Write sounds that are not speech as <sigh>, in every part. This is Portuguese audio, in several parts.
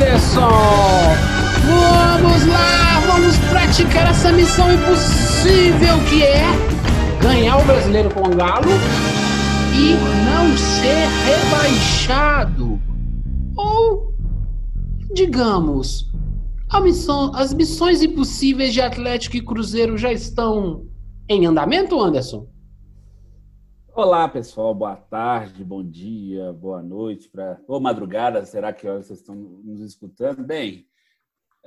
Anderson. Vamos lá, vamos praticar essa missão impossível que é ganhar o brasileiro com o Galo e não ser rebaixado. Ou, digamos, missão, as missões impossíveis de Atlético e Cruzeiro já estão em andamento, Anderson? Olá, pessoal. Boa tarde, bom dia, boa noite, pra... ou madrugada. Será que vocês estão nos escutando? Bem,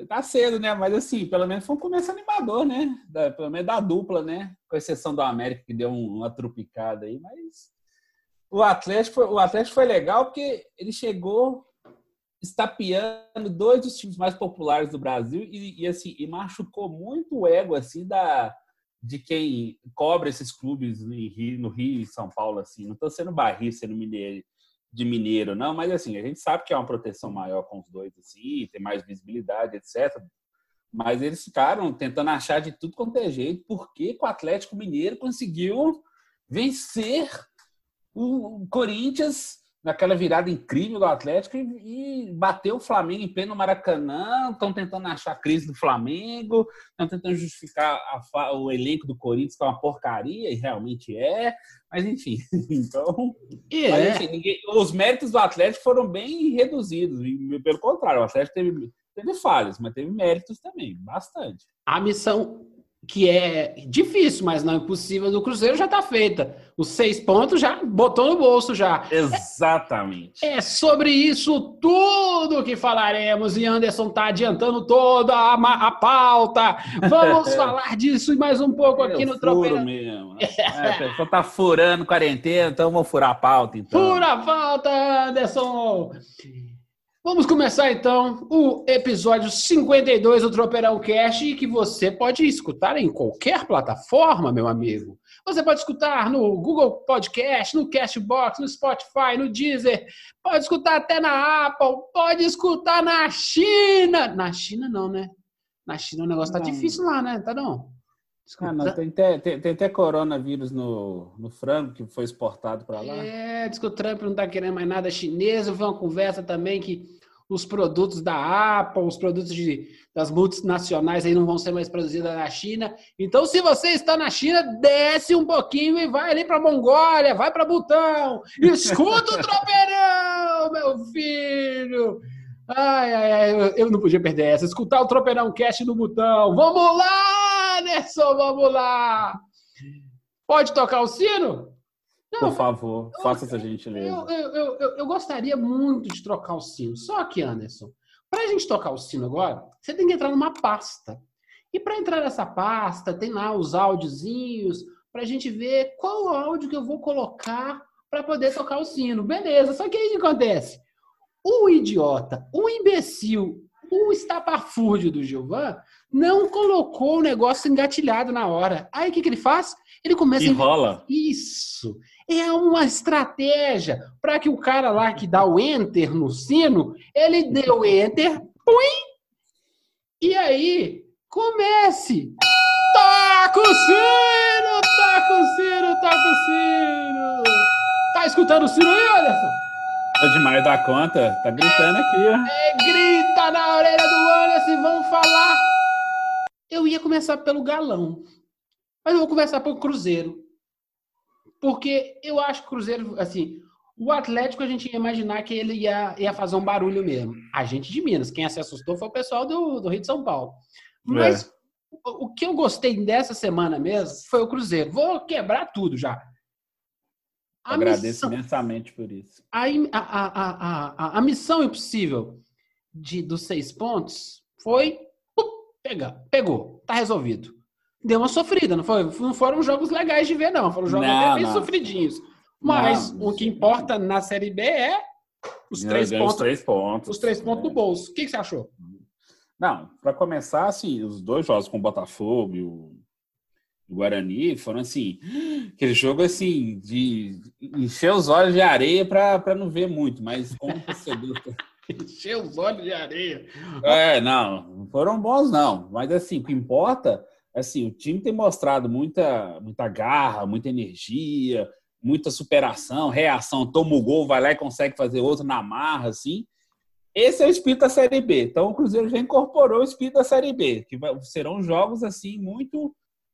tá cedo, né? Mas assim, pelo menos foi um começo animador, né? Da, pelo menos da dupla, né? Com exceção do América que deu um- uma trupicada aí, mas o Atlético, foi, o Atlético foi legal porque ele chegou estapeando dois dos times mais populares do Brasil e, e, assim e machucou muito o ego assim da de quem cobra esses clubes Rio- no Rio e São Paulo assim. Não estou sendo barrista, sendo mineiro de mineiro, não, mas assim, a gente sabe que é uma proteção maior com os dois assim, tem mais visibilidade, etc. Mas eles ficaram tentando achar de tudo quanto é jeito, porque o Atlético Mineiro conseguiu vencer o Corinthians naquela virada incrível do Atlético e, e bateu o Flamengo em pleno Maracanã. Estão tentando achar a crise do Flamengo, estão tentando justificar a o elenco do Corinthians que é uma porcaria, e realmente é. Mas enfim, <laughs> então. Mas, é. enfim, ninguém- os méritos do Atlético foram bem reduzidos. E, pelo contrário, o Atlético teve, teve falhas, mas teve méritos também, bastante. A missão que é difícil, mas não impossível do Cruzeiro já está feita. Os seis pontos já botou no bolso já. Exatamente. É sobre isso tudo que falaremos e Anderson tá adiantando toda a, a pauta. Vamos <laughs> falar disso e mais um pouco aqui Eu no furo Tropeirão. mesmo. É, a pessoa tá furando quarentena, então vamos furar a pauta. Então. Pura falta, Anderson! Vamos começar então o episódio 52 do Tropeirão Cast, que você pode escutar em qualquer plataforma, meu amigo. Você pode escutar no Google Podcast, no Castbox, no Spotify, no Deezer, pode escutar até na Apple, pode escutar na China. Na China não, né? Na China o negócio tá Não. difícil lá, né? Tá não? Ah, não, tem, até, tem, tem até coronavírus no, no frango que foi exportado para lá. É, diz que o Trump não está querendo mais nada chinês. Vi uma conversa também que os produtos da Apple, os produtos de, das multinacionais aí não vão ser mais produzidos na China. Então, se você está na China, desce um pouquinho e vai ali para Mongólia, vai para Butão. <laughs> Escuta o tropeirão, meu filho. Ai, ai, ai, eu- eu não podia perder essa. Escutar o Tropeirão Cast no Butão. Vamos lá, Anderson, vamos lá. Pode tocar o sino? Por favor, faça essa gentileza. Eu, eu, eu, eu- eu gostaria muito de trocar o sino. Só que, Anderson, para a gente tocar o sino agora, você tem que entrar numa pasta. E para entrar nessa pasta, tem lá os áudiozinhos para a gente ver qual áudio que eu vou colocar para poder tocar o sino. Beleza, só que aí o que acontece? O idiota, o imbecil, o estapafúrdio do Gilvan não colocou o negócio engatilhado na hora. Aí o que, que ele faz? Ele começa a Enrola. isso. É uma estratégia para que o cara lá que dá o enter no sino, ele dê o enter, pum, e aí comece. Toca o sino, toca o sino, toca o sino. Tá escutando o sino aí, Anderson? Tá demais da conta. Tá gritando aqui, ó. É, grita na orelha do Anderson e vamos falar. Eu ia começar pelo galão, mas eu vou começar pelo Cruzeiro. Porque eu acho que o Cruzeiro, assim, o Atlético a gente ia imaginar que ele ia, ia fazer um barulho mesmo. A gente de Minas, quem se assustou foi o pessoal do, do Rio de São Paulo. Mas o que eu gostei dessa semana mesmo foi o Cruzeiro. Vou quebrar tudo já. A Agradeço missão, imensamente por isso. A, a, a, a, missão impossível de, dos seis pontos foi pega, pegou, tá resolvido. Deu uma sofrida, não foi? Não foram jogos legais de ver, não. Foram jogos não, bem não. sofridinhos. Mas não, o que importa na Série B é os três pontos, os três pontos. Os três pontos é. do bolso. O que, que você achou? Não, para começar, assim, os dois jogos com o Botafogo e o, Guarani foram assim, aquele jogo assim, de encher os olhos de areia para não ver muito, mas como torcedor. <laughs> <laughs> encher os olhos de areia. É, não, foram bons, não. Mas assim, o que importa, assim, o time tem mostrado muita, muita garra, muita energia, muita superação, reação, toma o gol, vai lá e consegue fazer outro na marra, assim. Esse é o espírito da Série B. Então o Cruzeiro já incorporou o espírito da Série B, que serão jogos assim muito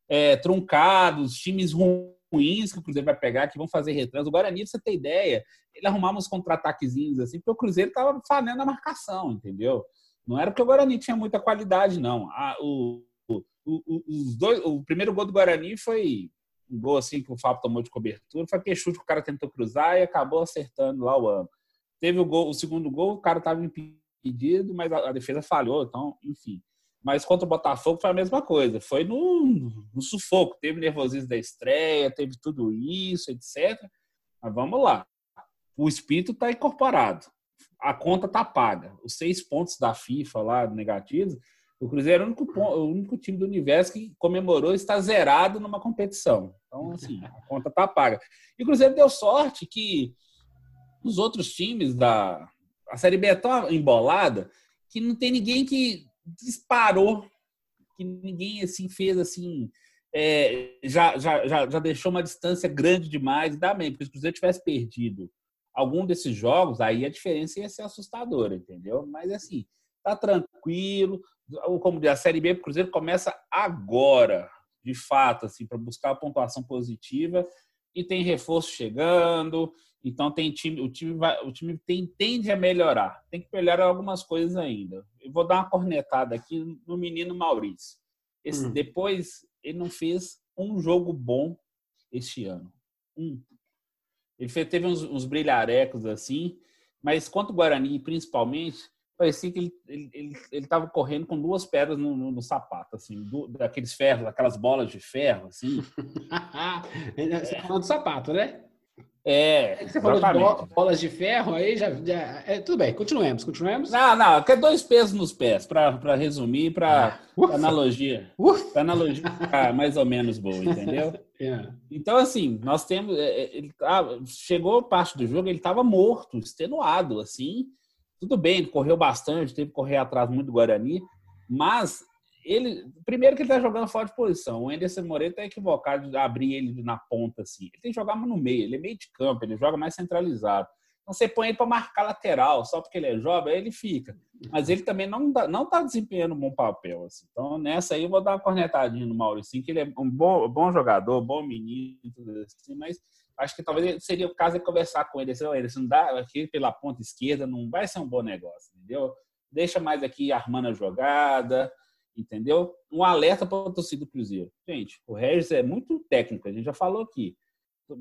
é, truncados, times ruins que o Cruzeiro vai pegar, que vão fazer retrans. O Guarani, pra você ter ideia, ele arrumava uns contra-ataquezinhos assim, porque o Cruzeiro estava falhando a marcação, entendeu? Não era porque o Guarani tinha muita qualidade, não. Ah, o, o, o, os dois, o primeiro gol do Guarani foi um gol assim que o Fábio tomou de cobertura, foi aquele chute que o cara tentou cruzar e acabou acertando lá o ângulo. Teve o gol, o segundo gol, o cara estava impedido, mas a, a, defesa falhou, então, enfim. Mas contra o Botafogo foi a mesma coisa, foi no, no sufoco, teve nervosismo da estreia, teve tudo isso, etc. Mas vamos lá. O espírito está incorporado. A conta está paga. Os seis pontos da FIFA lá negativos, o Cruzeiro é o único, o único time do universo que comemorou está zerado numa competição. Então, assim, a conta está paga. E o Cruzeiro deu sorte que os outros times da. A Série B é tão embolada que não tem ninguém que disparou, que ninguém assim fez assim. É, já, já, já, já deixou uma distância grande demais, dá mesmo, porque se o Cruzeiro tivesse perdido algum desses jogos, aí a diferença ia ser assustadora, entendeu? Mas assim, tá tranquilo. Como diz, a Série B o Cruzeiro começa agora, de fato, assim, para buscar a pontuação positiva e tem reforço chegando, então tem time, o time vai, o time tem, tende a melhorar. Tem que melhorar algumas coisas ainda. Eu vou dar uma cornetada aqui no menino Maurício. Esse, hum. Depois ele não fez um jogo bom este ano. Um. Ele fez, teve uns, uns brilharecos assim, mas quanto o Guarani, principalmente, parecia que ele estava correndo com duas pedras no, no, no sapato, assim, do, daqueles ferros, aquelas bolas de ferro, assim. <laughs> Você tá falando do sapato, né? É, você falou de bolas de ferro, aí já. já é, tudo bem, continuemos, continuemos. Não, não, quer dois pesos nos pés, para resumir, para ah, analogia. Pra analogia mais ou menos boa, entendeu? <laughs> É. Então, assim, nós temos. É, é, ele tá, chegou parte do jogo, ele estava morto, extenuado, assim. Tudo bem, correu bastante, teve que correr atrás muito do Guarani, mas ele, primeiro que ele tá jogando fora de posição. O Anderson Moreira tá equivocado de abrir ele na ponta assim. Ele tem que jogar no meio, ele é meio de campo, ele joga mais centralizado. Então você põe ele para marcar lateral, só porque ele é jovem, aí ele fica. Mas ele também não não tá desempenhando um bom papel assim. Então nessa aí eu vou dar uma cornetadinha no Maurício, que ele é um bom, bom jogador, bom menino, assim, mas acho que talvez seria o caso de conversar com ele, assim, ele não dá aqui pela ponta esquerda, não vai ser um bom negócio, entendeu? Deixa mais aqui armando a jogada, entendeu? Um alerta para a torcida do Cruzeiro. Gente, o Regis é muito técnico, a gente já falou aqui.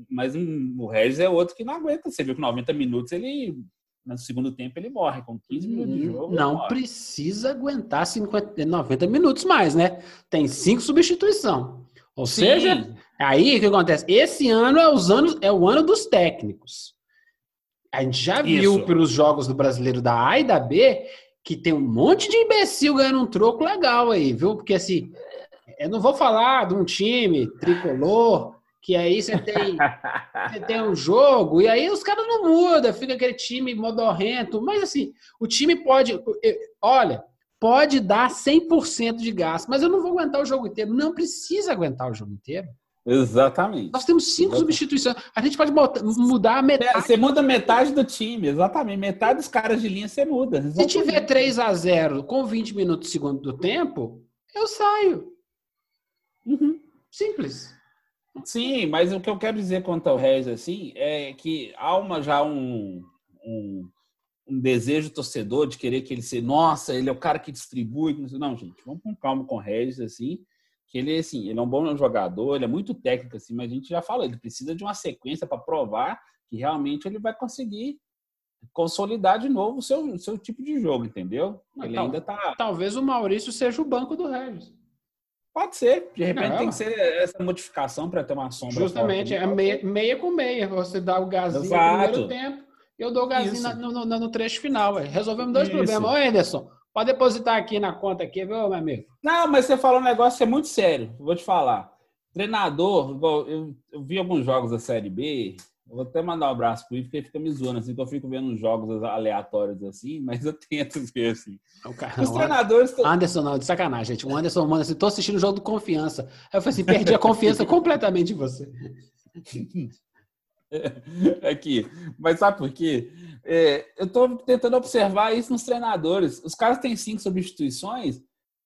Mas o Regis é outro que não aguenta. Você viu que 90 minutos ele. No segundo tempo ele morre, com 15 minutos de jogo. Não precisa aguentar 50, 90 minutos mais, né? Tem cinco substituição. Ou Sim. seja, aí o que acontece? Esse ano é, os anos, é o ano dos técnicos. A gente já viu Isso. pelos jogos do brasileiro da A e da B que tem um monte de imbecil ganhando um troco legal aí, viu? Porque assim, eu não vou falar de um time tricolor que aí você tem, você tem um jogo e aí os caras não mudam, fica aquele time modorrento, mas assim, o time pode, olha, pode dar 100% de gasto, mas eu não vou aguentar o jogo inteiro, não precisa aguentar o jogo inteiro. Exatamente. Nós temos cinco exatamente. substituições. A gente pode mudar a metade. Você muda metade do time, exatamente. Metade dos caras de linha você muda. Exatamente. Se tiver 3 a 0 com 20 minutos segundo do tempo, eu saio. Uhum. Simples. Sim, mas o que eu quero dizer quanto ao Reis assim é que há uma, já um, um, um, desejo torcedor de querer que ele seja, nossa, ele é o cara que distribui. Não, gente, vamos com calma com o Regis assim que ele, assim, ele é um bom jogador, ele é muito técnico, assim, mas a gente já falou, ele precisa de uma sequência para provar que realmente ele vai conseguir consolidar de novo o seu, seu tipo de jogo, entendeu? Ele ainda tá. Talvez o Maurício seja o banco do Regis. Pode ser, de repente é, tem que ser essa modificação para ter uma sombra. Justamente, é meia, meia, com meia. Você dá o gazinho Exato. no primeiro tempo, eu dou o gazinho na, no, no, no, trecho final. Véio. Resolvemos dois Isso. problemas. Ô, Anderson, pode depositar aqui na conta aqui, viu, meu amigo? Não, mas você falou um negócio que é muito sério. Vou te falar. Treinador, eu, eu vi alguns jogos da Série B, vou até mandar um abraço pro Ivo, porque ele fica me zoando, assim, que eu fico vendo jogos aleatórios assim, mas eu tento <laughs> ver, assim. O cara, Os treinadores... Anderson, não, de sacanagem, gente. O Anderson manda assim, tô assistindo o jogo do Confiança. Aí eu falei assim, perdi a confiança <laughs> completamente em você. <laughs> Aqui. Mas sabe por quê? É, eu tô tentando observar isso nos treinadores. Os caras têm cinco substituições,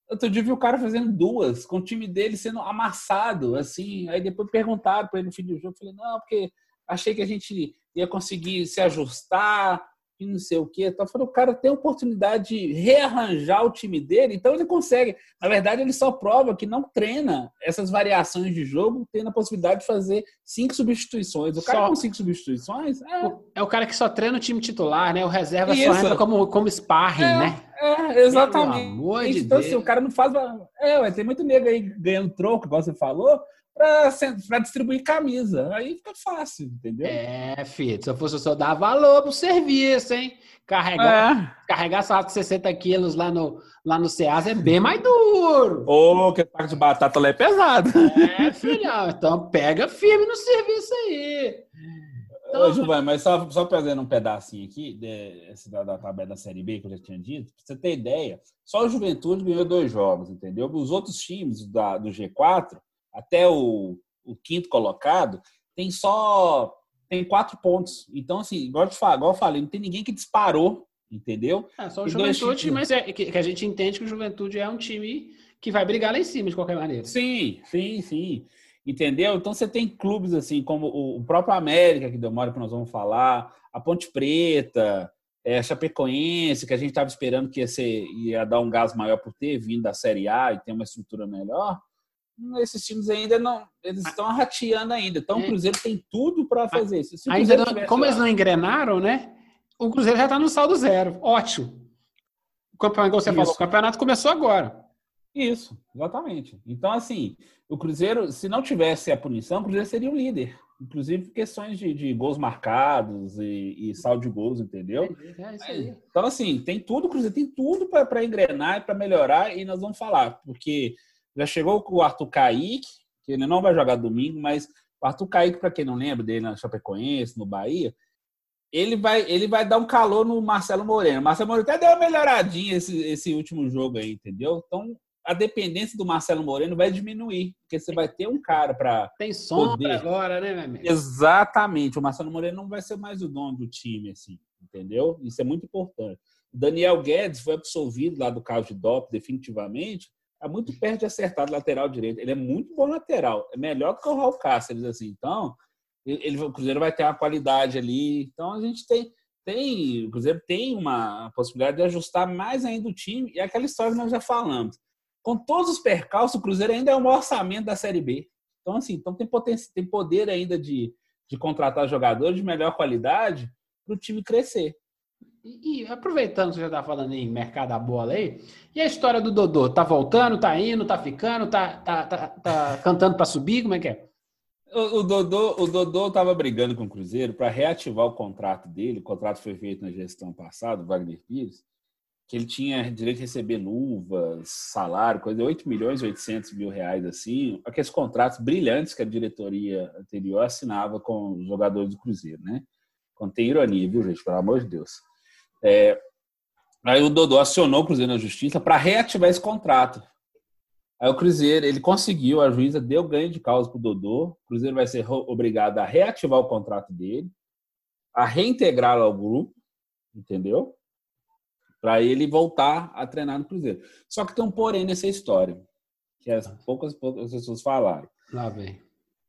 Outro dia vi o cara fazendo duas, com o time dele sendo amassado, assim. Aí depois perguntaram para ele no fim do jogo. Eu falei, não, porque achei que a gente ia conseguir se ajustar, e não sei o quê. Então, falei, o cara tem a oportunidade de rearranjar o time dele, então ele consegue. Na verdade, ele só prova que não treina essas variações de jogo, tendo a possibilidade de fazer cinco substituições. O cara só... com cinco substituições é... é o cara que só treina o time titular, né? O reserva Isso. só entra como, como sparring, é, né? É, exatamente. Pelo amor de então, Deus. assim, o cara não faz. É, tem muito nego aí ganhando troco, igual você falou para distribuir camisa. Aí fica fácil, entendeu? É, filho, se eu fosse só dar valor pro serviço, hein? Carregar, é. carregar saco de 60 quilos lá no, lá no Ceasa é bem mais duro. Ô, que saco de batata lá é pesado. É, filhão, então pega firme no serviço aí. Então, Ô, Giovanni, mas só, só pegando um pedacinho aqui de, da, da tabela da Série B que eu já tinha dito, pra você ter ideia, só o Juventude ganhou dois jogos, entendeu? Os outros times da, do G4 até o, o quinto colocado, tem só tem quatro pontos. Então, assim, igual eu, falar, igual eu falei, não tem ninguém que disparou, entendeu? É, só o Juventude, mas é que, que, a gente entende que o Juventude é um time que vai brigar lá em cima de qualquer maneira. Sim, sim, sim. Entendeu? Então você tem clubes assim, como o próprio América, que demora que nós vamos falar, a Ponte Preta, é, a Chapecoense, que a gente estava esperando que ia, ser, ia dar um gás maior por ter vindo da Série A e ter uma estrutura melhor esses times ainda não. Eles estão rateando ainda. Então, o é. Cruzeiro tem tudo para fazer isso. Ainda não, como eles não engrenaram, né? O Cruzeiro já está no saldo zero. Ótimo. O campeonato, você isso. falou, o campeonato começou agora. Isso, exatamente. Então, assim, o Cruzeiro, se não tivesse a punição, o Cruzeiro seria o líder. Inclusive questões de, de gols marcados e, e saldo de gols, entendeu? É, é então, assim, tem tudo, o Cruzeiro tem tudo para engrenar e para melhorar, e nós vamos falar, porque já chegou com o Arthur Kaique, que ele não vai jogar domingo, mas o Arthur Kaique, para quem não lembra dele na Chapecoense, no Bahia, ele vai, ele vai dar um calor no Marcelo Moreno. O Marcelo Moreno até deu uma melhoradinha esse, esse último jogo aí, entendeu? Então, a dependência do Marcelo Moreno vai diminuir, porque você vai ter um cara para. Tem sombra poder... agora, né, meu amigo? Exatamente. O Marcelo Moreno não vai ser mais o dono do time, assim, entendeu? Isso é muito importante. O Daniel Guedes foi absolvido lá do caso de DOP, definitivamente, é muito perto de acertar lateral direito. Ele é muito bom lateral. É melhor que o Raul Cáceres, assim. Então, ele, o Cruzeiro vai ter uma qualidade ali. Então, a gente tem, tem... O Cruzeiro tem uma possibilidade de ajustar mais ainda o time. E é aquela história que nós já falamos. Com todos os percalços, o Cruzeiro ainda é o maior orçamento da Série B. Então, assim, então tem, potência, tem poder ainda de, de contratar jogadores de melhor qualidade para o time crescer. E, e, aproveitando que você já está falando em mercado da bola aí, e a história do Dodô? Tá voltando, tá indo, tá ficando, tá, tá, tá, tá cantando para subir? Como é que é? O, o, Dodô o Dodô estava brigando com o Cruzeiro para reativar o contrato dele. O contrato foi feito na gestão passada, o Wagner Pires, que ele tinha direito de receber luvas, salário, coisa de 8 milhões e 800 mil reais, assim. Aqueles contratos brilhantes que a diretoria anterior assinava com os jogadores do Cruzeiro, né? Contém ironia, viu, gente? Pelo amor de Deus. É, aí o Dodô acionou o Cruzeiro na Justiça para reativar esse contrato. Aí o Cruzeiro, ele conseguiu, a juíza deu ganho de causa para o Dodô. O Cruzeiro vai ser obrigado a reativar o contrato dele, a reintegrá-lo ao grupo, entendeu? Para ele voltar a treinar no Cruzeiro. Só que tem um porém nessa história, que as poucas, poucas pessoas falaram. Lá vem.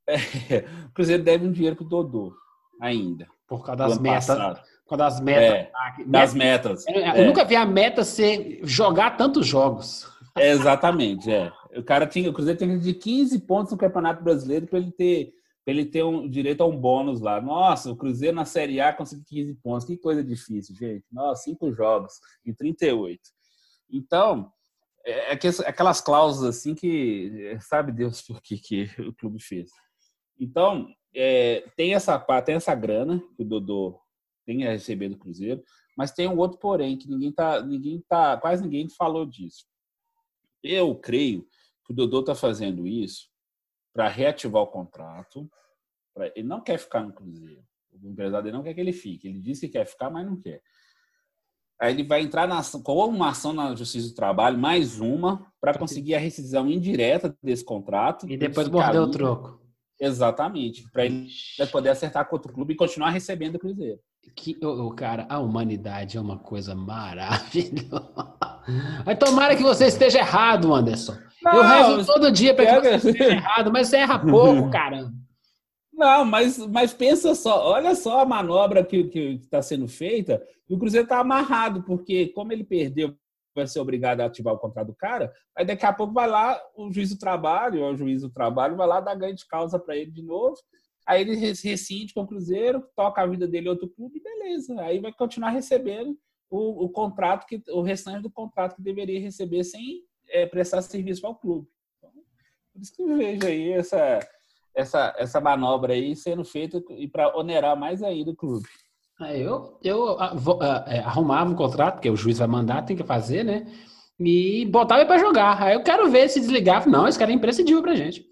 É, <laughs> o Cruzeiro deve um dinheiro para o Dodô ainda. Por causa das metas. Passado. Causa das metas. É, das metas. Eu, eu é. nunca vi a meta ser jogar tantos jogos. É, exatamente, é. O cara tinha, o Cruzeiro tinha de 15 pontos no Campeonato Brasileiro para ele ter para ele ter um direito a um bônus lá. Nossa, o Cruzeiro na Série A conseguiu 15 pontos. Que coisa difícil, gente. Nossa, cinco jogos em 38. Então, é, é aquelas cláusulas assim que sabe Deus por que, que o clube fez. Então, é, tem essa tem essa grana que o Dodô tem a receber do Cruzeiro, mas tem um outro porém que ninguém tá ninguém tá quase ninguém falou disso. Eu creio que o Dodô está fazendo isso para reativar o contrato. Pra... Ele não quer ficar no Cruzeiro. O empresário não quer que ele fique. Ele disse que quer ficar, mas não quer. Aí ele vai entrar na com uma ação na Justiça do Trabalho, mais uma, para conseguir a rescisão indireta desse contrato. E depois morder o troco. Exatamente. Para ele poder acertar com outro clube e continuar recebendo o Cruzeiro. Que, o cara, a humanidade é uma coisa maravilhosa. Mas tomara que você esteja errado, Anderson. Não, eu rezo todo dia para que você esteja errado, mas você erra pouco, <laughs> cara. Não, mas, mas pensa só, olha só a manobra que está sendo feita. E o Cruzeiro está amarrado, porque como ele perdeu, vai ser obrigado a ativar o contrato do cara, aí daqui a pouco vai lá o juiz do trabalho, o juiz do trabalho vai lá dar ganho de causa para ele de novo. Aí ele rescinde com o Cruzeiro, toca a vida dele em outro clube, beleza. Aí vai continuar recebendo o, o contrato, que o restante do contrato que deveria receber sem é, prestar serviço ao clube. Então, por isso que eu vejo aí essa, essa, essa manobra aí sendo feita e para onerar mais ainda o clube. É, eu eu ah, uh, é, arrumava um contrato, que o juiz vai mandar, tem que fazer, né? E botava para jogar. Aí eu quero ver se desligar. Não, esse cara é imprescindível pra gente.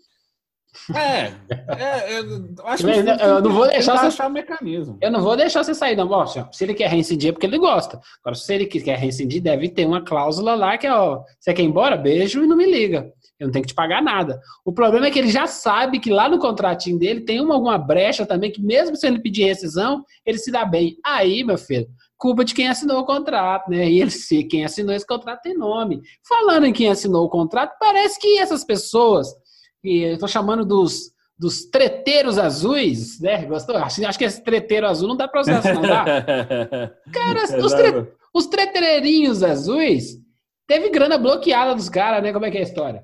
É, é eu acho que eu não vou deixar você achar o mecanismo. Eu não vou deixar você sair, não. Bom, se ele quer reincidir é porque ele gosta. Agora, se ele quer reincidir, deve ter uma cláusula lá que é, ó, você quer ir embora? Beijo e não me liga. Eu não tenho que te pagar nada. O problema é que ele já sabe que lá no contratinho dele tem uma, alguma brecha também, que mesmo se ele pedir rescisão, ele se dá bem. Aí, meu filho, culpa de quem assinou o contrato, né? E ele, se quem assinou esse contrato tem nome. Falando em quem assinou o contrato, parece que essas pessoas que eu tô chamando dos, dos treteiros azuis, né? Gostou? Acho, acho que esse treteiro azul não dá processo, não dá? <laughs> Cara, os, tre, os treteirinhos azuis teve grana bloqueada dos caras, né? Como é que é a história?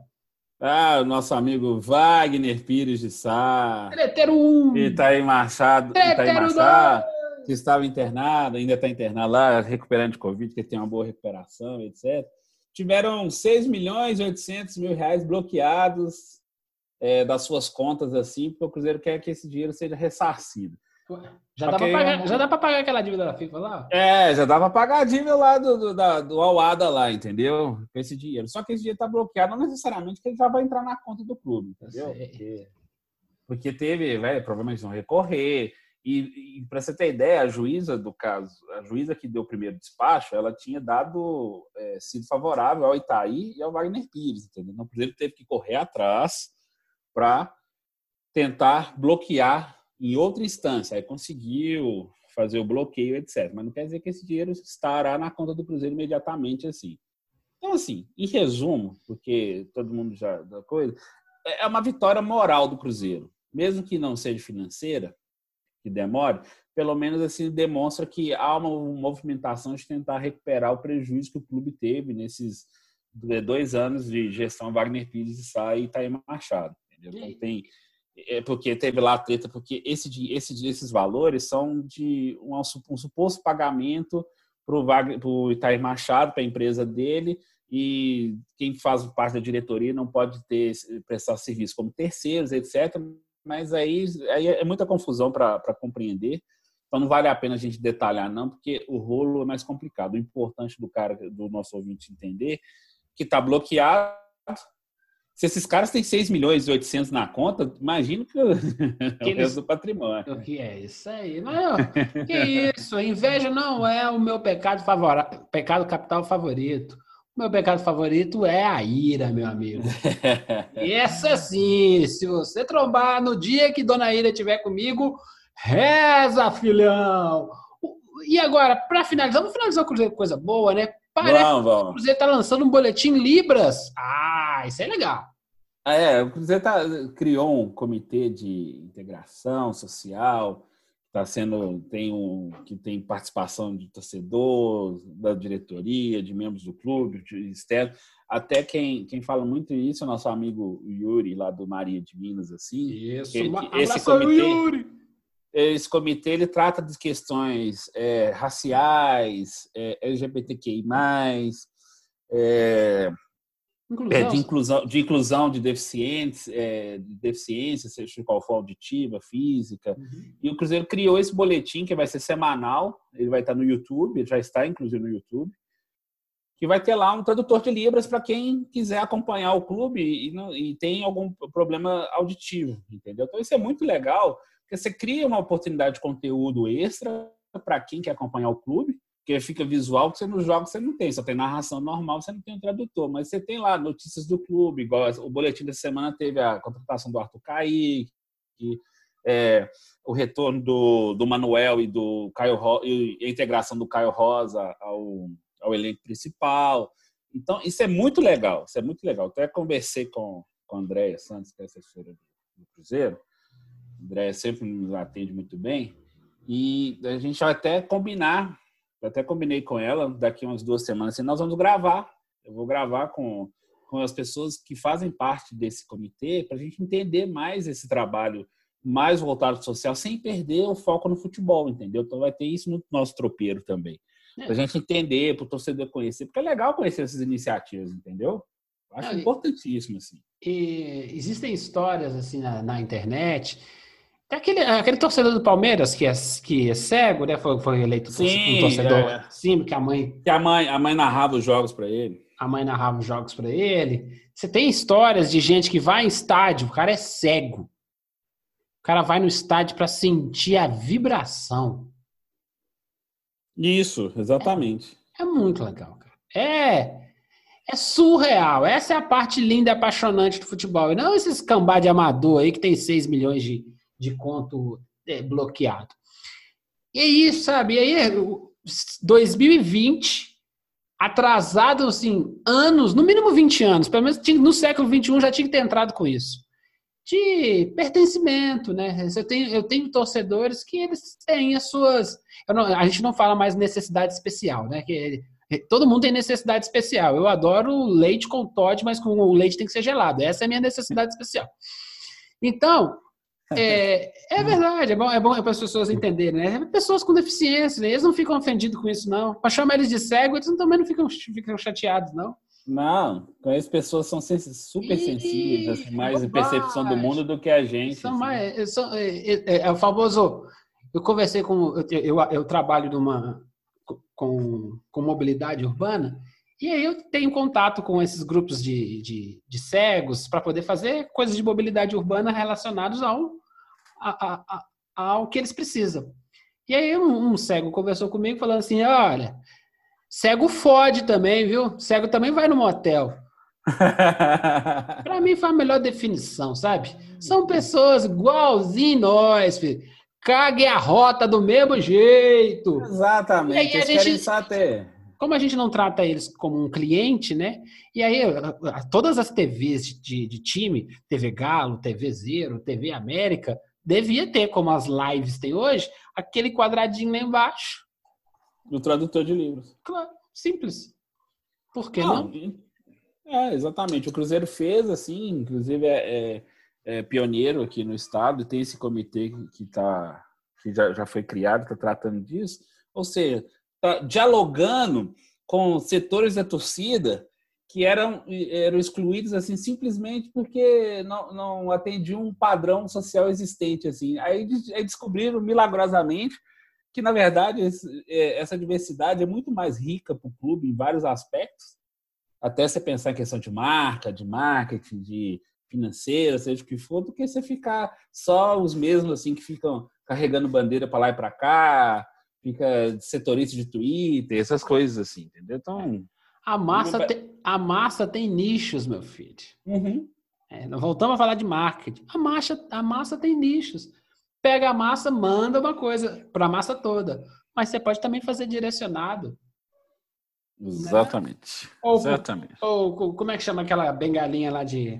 Ah, o nosso amigo Wagner Pires de Sá. Treteiro 1. Itaí Machado. Itaí Machado, que estava internado, ainda está internado lá, recuperando de Covid, que tem uma boa recuperação, etc. Tiveram 6 milhões e 800 mil reais bloqueados é, das suas contas assim, porque o Cruzeiro quer que esse dinheiro seja ressarcido. Já dá, que... pagar, já dá pra pagar aquela dívida da FIFA lá? É, já dá pra pagar a dívida lá do, do, da, do Alada lá, entendeu? Com esse dinheiro. Só que esse dinheiro tá bloqueado, não necessariamente que ele já vai entrar na conta do clube, entendeu? Porque, porque teve, velho, provavelmente vão recorrer. E, e para você ter ideia, a juíza do caso, a juíza que deu o primeiro despacho, ela tinha dado, é, sido favorável ao Itaí e ao Wagner Pires, entendeu? Então, o Cruzeiro teve que correr atrás para tentar bloquear em outra instância. Aí conseguiu fazer o bloqueio, etc. Mas não quer dizer que esse dinheiro estará na conta do Cruzeiro imediatamente assim. Então, assim, em resumo, porque todo mundo já da coisa, é uma vitória moral do Cruzeiro, mesmo que não seja financeira, que demore, pelo menos assim demonstra que há uma movimentação de tentar recuperar o prejuízo que o clube teve nesses dois anos de gestão Wagner Pires e Sá e Itaí Machado. Entendeu? Não tem, é porque teve lá a treta, porque esse, esse, esses valores são de um, um suposto pagamento para o Itair Machado, para a empresa dele, e quem faz parte da diretoria não pode ter prestar serviço como terceiros, etc. Mas aí, aí é muita confusão para compreender. Então não vale a pena a gente detalhar, não, porque o rolo é mais complicado. O importante do cara, do nosso ouvinte entender, que está bloqueado, se esses caras têm 6 milhões e 800 na conta, imagino que, <laughs> que o resto do patrimônio. O que é isso aí? Não, que isso? Inveja não é o meu pecado favorito, pecado capital favorito. O meu pecado favorito é a ira, meu amigo. <laughs> E essa sim, se você trombar no dia que Dona Ira estiver comigo, reza, filhão! E agora, para finalizar, vamos finalizar com coisa boa, né? Parece vamos, vamos. o Cruzeiro está lançando um boletim Libras. Ah, isso é legal. Ah, é, o Cruzeiro tá, criou um comitê de integração social tá sendo tem um que tem participação de torcedor, da diretoria, de membros do clube, de externo. Até quem, quem fala muito isso é o nosso amigo Yuri lá do Maria de Minas assim. Isso, esse comitê, Yuri. Esse comitê ele trata de questões é, raciais, é, LGBTQI+, é, Inclusão. É, de, inclusão, de inclusão de deficientes, é, de deficiência, seja qual for auditiva, física. Uhum. E o Cruzeiro criou esse boletim que vai ser semanal, ele vai estar no YouTube, já está inclusive no YouTube, que vai ter lá um tradutor de Libras para quem quiser acompanhar o clube e, e, tem algum problema auditivo, entendeu? Então isso é muito legal, porque você cria uma oportunidade de conteúdo extra para quem quer acompanhar o clube, porque fica visual que você nos jogos você não tem, só tem narração normal, você não tem um tradutor, mas você tem lá notícias do clube, igual o boletim da semana teve a contratação do Arthur Kaique, é, o retorno do, do Manuel e do Caio e a integração do Caio Rosa ao, ao elenco principal. Então, isso é muito legal, isso é muito legal. Até conversei com, com a Andréia Santos, que é assessora do Cruzeiro. Andréia sempre nos atende muito bem. E a gente vai até combinar eu até combinei com ela, daqui umas duas semanas, assim, nós vamos gravar. Eu vou gravar com, com as pessoas que fazem parte desse comitê, para a gente entender mais esse trabalho mais voltado ao social, sem perder o foco no futebol, entendeu? Então vai ter isso no nosso tropeiro também. É. Para a gente entender, para o torcedor conhecer, porque é legal conhecer essas iniciativas, entendeu? Acho Não, importantíssimo, assim. E existem histórias, assim, na, na internet é aquele, aquele torcedor do Palmeiras que é, que é cego, né? Foi, foi eleito sim, um torcedor é. sim, que a mãe. Que a mãe, a mãe narrava os jogos para ele. A mãe narrava os jogos para ele. Você tem histórias de gente que vai em estádio, o cara é cego. O cara vai no estádio para sentir a vibração. Isso, exatamente. É, é muito legal, cara. É. É surreal. Essa é a parte linda e apaixonante do futebol. E não esses cambá de amador aí que tem 6 milhões de, de conto é, bloqueado. E aí, sabe, e aí 2020, atrasado assim, anos, no mínimo 20 anos, pelo menos no século 21 já tinha que ter entrado com isso. De pertencimento, né? Eu tenho, eu tenho torcedores que eles têm as suas. Não, a gente não fala mais necessidade especial, né? Que Todo mundo tem necessidade especial. Eu adoro leite com Todd, mas com o leite tem que ser gelado. Essa é a minha necessidade especial. Então, é, é verdade, é bom, é bom para as pessoas entenderem, né? Pessoas com deficiência, né? eles não ficam ofendidos com isso, não. Para chamar eles de cego, eles também não ficam, ficam chateados, não. Não, conheço pessoas são super sensíveis, assim, mais em percepção do mundo do que a gente. São assim. mais, são, é, é, é, o famoso. Eu conversei com. Eu, eu, eu trabalho numa, com, com mobilidade urbana e aí eu tenho contato com esses grupos de, de, de cegos para poder fazer coisas de mobilidade urbana relacionados ao, a, a, ao que eles precisam. E aí um, um cego conversou comigo falando assim, olha, cego fode também, viu? Cego também vai no motel. <laughs> para mim foi a melhor definição, sabe? São pessoas igualzinho nós, filho. Cague a rota do mesmo jeito. Exatamente. E aí a gente, como a gente não trata eles como um cliente, né? E aí, todas as TVs de, de time, TV Galo, TV Zero, TV América, devia ter, como as lives tem hoje, aquele quadradinho lá embaixo. Do tradutor de livros. Claro, simples. Por que não? não? É, exatamente. O Cruzeiro fez, assim, inclusive é, é, é pioneiro aqui no estado, tem esse comitê que, tá, que já, já foi criado, está tratando disso. Ou seja, dialogando com setores da torcida que eram, eram excluídos assim simplesmente porque não, não atendiam um padrão social existente assim. Aí, aí descobriram milagrosamente que na verdade é, essa diversidade é muito mais rica para o clube em vários aspectos. Até você pensar em questão de marca, de marketing, de financeira, seja o que for, do que você ficar só os mesmos assim que ficam carregando bandeira para lá e para cá, fica setorista de Twitter, essas coisas assim, entendeu? Então. A massa, tem, a massa tem nichos, meu filho. Uhum. É, voltamos a falar de marketing. A massa, a massa tem nichos. Pega a massa, manda uma coisa para a massa toda. Mas você pode também fazer direcionado. Exatamente. Né? Ou, Exatamente. Ou, como é que chama aquela bengalinha lá de.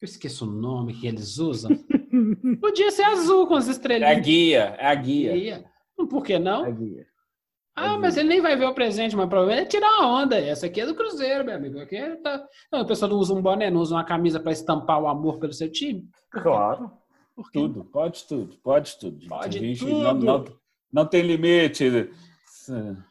Eu esqueço o nome que eles usam. <laughs> Podia ser azul com as estrelinhas. É a guia, é a guia. guia. Por que não? A guia. Ah, mas ele nem vai ver o presente, mas provavelmente é tirar uma onda. Essa aqui é do Cruzeiro, meu amigo. Aqui é, tá... não, a pessoa não usa um boné, não usa uma camisa para estampar o amor pelo seu time? Claro. Tudo, pode tudo, pode tudo. Pode gente, tudo. Não, não, não tem limite.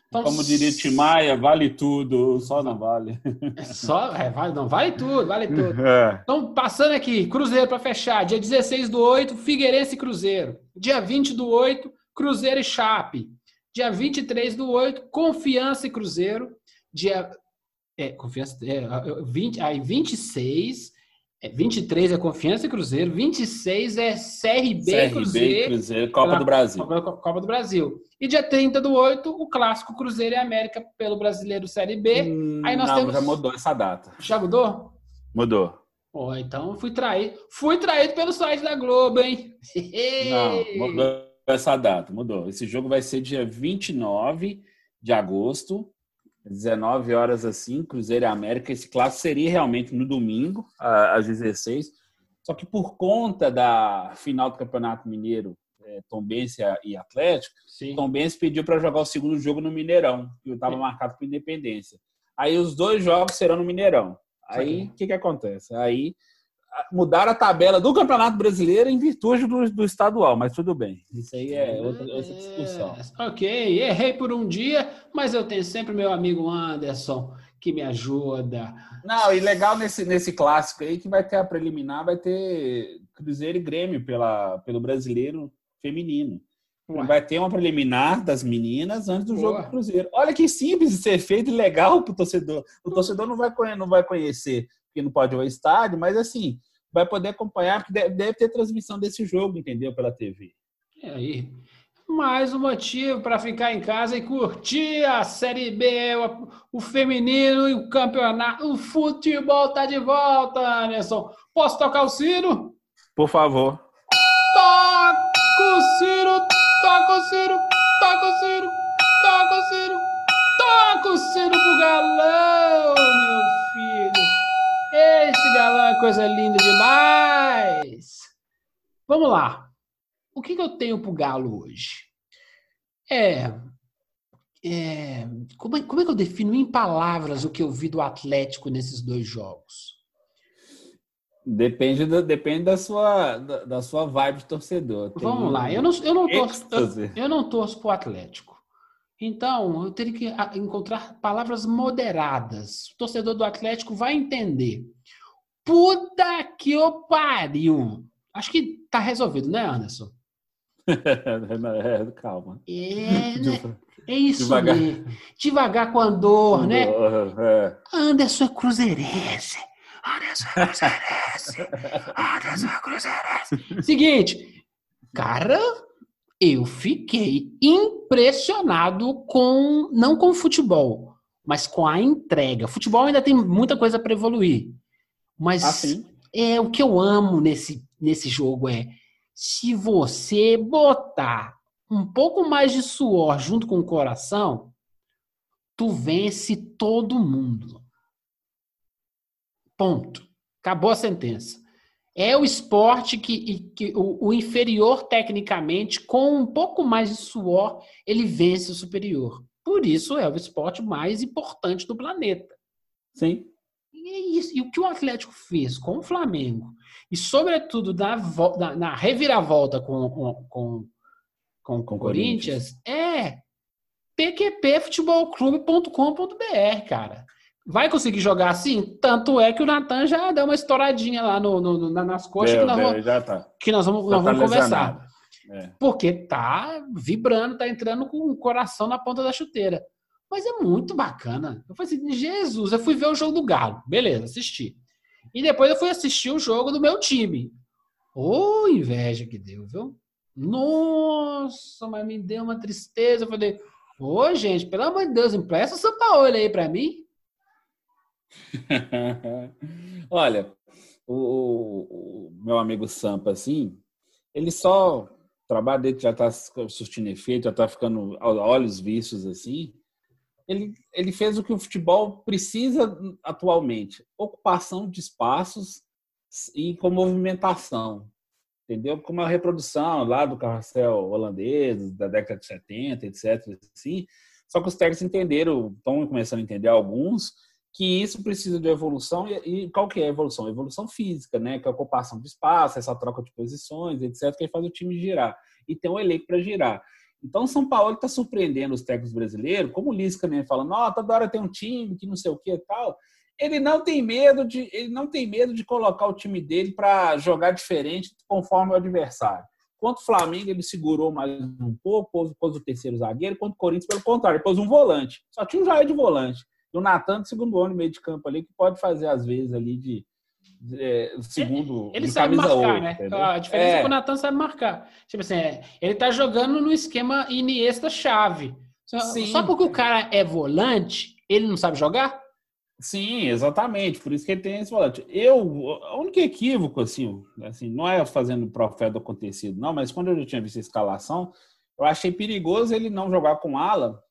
Então, Como diria Timaya, vale tudo, só não vale. É só, é, vale, não vale tudo, vale <laughs> tudo. É. Então, passando aqui, Cruzeiro para fechar. Dia 16 do 8, Figueirense e Cruzeiro. Dia 20 do 8, Cruzeiro e Chape. Dia 23 do 8, Confiança e Cruzeiro. Dia. É, Confiança. É, 20, aí 26. É, 23 é Confiança e Cruzeiro. 26 é CRB, CRB e Cruzeiro. Cruzeiro, Copa pela do Brasil. Copa, Copa do Brasil. E dia 30 do 8, o clássico Cruzeiro e América pelo Brasileiro Série B. Hum, aí nós não, temos- já mudou essa data. Já mudou? Mudou. Ó, então fui traído. Fui traído pelo site da Globo, hein? Não, mudou essa data, mudou. Esse jogo vai ser dia 29 de agosto, 19 horas assim, Cruzeiro e América. Esse clássico seria realmente no domingo, às 16. Só que por conta da final do Campeonato Mineiro, é, Tombense e Atlético, Sim. Tombense pediu para jogar o segundo jogo no Mineirão, que estava marcado para Independência. Aí os dois jogos serão no Mineirão. Aí o que, que acontece? Aí mudaram a tabela do Campeonato Brasileiro em virtude do, do estadual, mas tudo bem. Isso aí é outra, outra discussão. É, ok, errei por um dia, mas eu tenho sempre meu amigo Anderson que me ajuda. Não, e legal nesse, nesse clássico aí que vai ter a preliminar, vai ter Cruzeiro e Grêmio pela, pelo brasileiro feminino. Ué. Vai ter uma preliminar das meninas antes do Boa. jogo do Cruzeiro. Olha que simples de ser feito e legal pro torcedor. O torcedor não vai, não vai conhecer, porque não pode ir ao estádio, mas assim, vai poder acompanhar, porque deve, deve ter transmissão desse jogo, entendeu? Pela TV. E aí? Mais um motivo para ficar em casa e curtir a Série B, o, o feminino e o campeonato. O futebol tá de volta, Anderson. Posso tocar o sino? Por favor. Toca o sino, toca o sino, toca o sino, toca o sino, toca o sino pro galão, meu filho. Esse galão é coisa linda demais. Vamos lá. O que, que eu tenho pro galo hoje? É. é como, é como é que eu defino em palavras o que eu vi do Atlético nesses dois jogos? Depende, do, depende da, sua, da, da sua vibe de torcedor. Vamos lá, eu não, eu não torço. Eu, eu não torço pro Atlético. Então, eu teria que a- encontrar palavras moderadas. O torcedor do Atlético vai entender. Puta que o pariu! Acho que tá resolvido, né, Anderson? <laughs> É, calma. É, <laughs> né? é isso Devagar. mesmo. Devagar com andor, né? É. Anderson é cruzeirense. Anderson é cruzeirense. <laughs> Anderson é cruzeirense. Seguinte, cara, eu fiquei impressionado com, não com o futebol, mas com a entrega. Futebol ainda tem muita coisa para evoluir. Mas Assim. é o que eu amo nesse, nesse jogo é se você botar um pouco mais de suor junto com o coração, tu vence todo mundo. Ponto. Acabou a sentença. É o esporte que, que o, o inferior tecnicamente, com um pouco mais de suor, ele vence o superior. Por isso é o esporte mais importante do planeta. Sim. E é isso. E o que o Atlético fez com o Flamengo, e sobretudo na, vo- na- na reviravolta com, com, com, com, com o Corinthians, é pqpfutebolclube.com.br, cara. Vai conseguir jogar assim? Tanto é que o Natan já deu uma estouradinha lá no, no- no- na- nas coxas Deu, que nós deu, vamos, tá. que nós vamos, Já nós tá vamos conversar. lesionado. É. Porque tá vibrando, tá entrando com o coração na ponta da chuteira. Mas é muito bacana. Eu falei assim, Jesus, eu fui ver o jogo do Galo. Beleza, assisti. E depois eu fui assistir o jogo do meu time. Ô, inveja que deu, viu? Nossa, mas me deu uma tristeza. Eu falei, ô, gente, pelo amor de Deus, empresta o São Paulo aí pra mim. <laughs> Olha, o, o- meu amigo Sampa, assim, ele só. O trabalho dele já está surtindo efeito, já está ficando a olhos vistos, assim. Ele, ele fez o que o futebol precisa atualmente: ocupação de espaços e com movimentação. entendeu? Com uma reprodução lá do carrossel holandês, da década de 70, etc. Assim. Só que os técnicos entenderam, estão começando a entender alguns, que isso precisa de evolução. E, qual que é a evolução? A evolução física, né? Que é a ocupação de espaço, essa troca de posições, etc., que faz o time girar. E tem um elenco para girar. Então, o São Paulo está surpreendendo os técnicos brasileiros, como o Lisca mesmo falando, ó, toda hora tem um time que não sei o que e tal. Ele não tem medo de, ele não tem medo de colocar o time dele para jogar diferente conforme o adversário. Quanto o Flamengo, ele segurou mais um pouco, pôs, pôs o terceiro zagueiro, quanto o Corinthians, pelo contrário, pôs um volante. Só tinha um Jair de volante. E o Natan, segundo ano, meio de campo ali, que pode fazer, às vezes, ali de, é, segundo. Ele sabe marcar, 8, né? Entendeu? A diferença é. é que o Natan sabe marcar. Tipo assim, é, ele tá jogando no esquema Iniesta-chave. Só, só porque o cara é volante, ele não sabe jogar? Sim, exatamente. Por isso que ele tem esse volante. Eu, o único equívoco, assim, assim, não é fazendo profeta do acontecido, não, mas quando eu já tinha visto a escalação, eu achei perigoso ele não jogar com ala,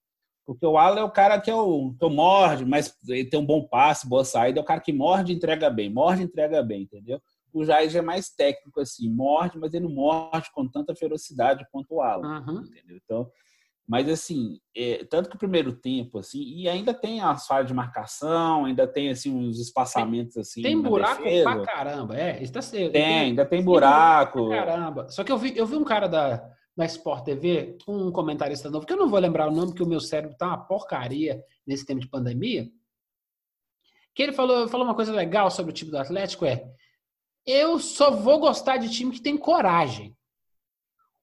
porque o ala é o cara que é o, que morde, mas ele tem um bom passe, boa saída, é o cara que morde e entrega bem, morde e entrega bem, entendeu? O Jair já é mais técnico, assim, morde, mas ele não morde com tanta ferocidade quanto o ala, uhum. entendeu? Então, mas, assim, é, tanto que o primeiro tempo, assim, e ainda tem as falhas de marcação, ainda tem, assim, uns espaçamentos, assim, Tem buraco defesa. pra caramba, é. Está tem, tem, ainda tem buraco. Tem caramba. Só que eu vi, eu vi um cara da, da Sport TV, um comentarista novo, que eu não vou lembrar o nome, porque o meu cérebro tá uma porcaria nesse tempo de pandemia, que ele falou, falou uma coisa legal sobre o time do Atlético, é eu só vou gostar de time que tem coragem.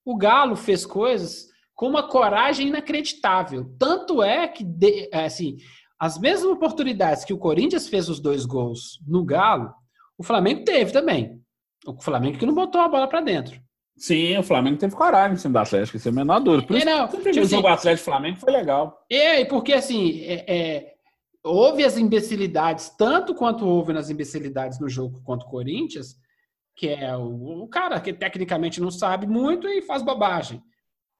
O Galo fez coisas com uma coragem inacreditável. Tanto é que, é, assim, as mesmas oportunidades que o Corinthians fez os dois gols no Galo, o Flamengo teve também. O Flamengo que não botou a bola para dentro. Sim, o Flamengo teve coragem em cima do Atlético, isso é o menor dúvida. Por é, não, isso, tipo, o jogo assim, Atlético Flamengo foi legal. É, e porque assim, é, é, houve as imbecilidades, tanto quanto houve nas imbecilidades no jogo contra o Corinthians, que é o, o cara que tecnicamente não sabe muito e faz bobagem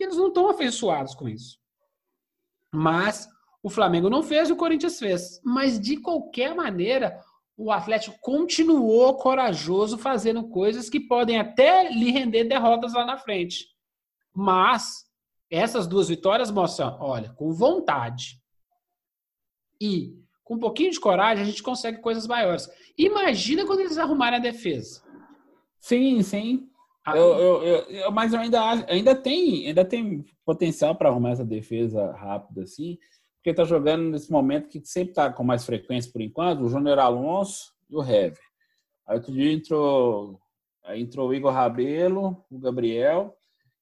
eles não estão afeiçoados com isso. Mas o Flamengo não fez e o Corinthians fez. Mas de qualquer maneira, o Atlético continuou corajoso fazendo coisas que podem até lhe render derrotas lá na frente. Mas essas duas vitórias mostram, olha, com vontade e com um pouquinho de coragem, a gente consegue coisas maiores. Imagina quando eles arrumarem a defesa. Sim, sim. Ah, eu, eu, eu, mas ainda, ainda, tem, ainda tem potencial para arrumar essa defesa rápida assim, porque está jogando nesse momento que sempre está com mais frequência por enquanto, o Júnior Alonso e o Hever. Aí outro dia entrou, aí entrou o Igor Rabelo, o Gabriel.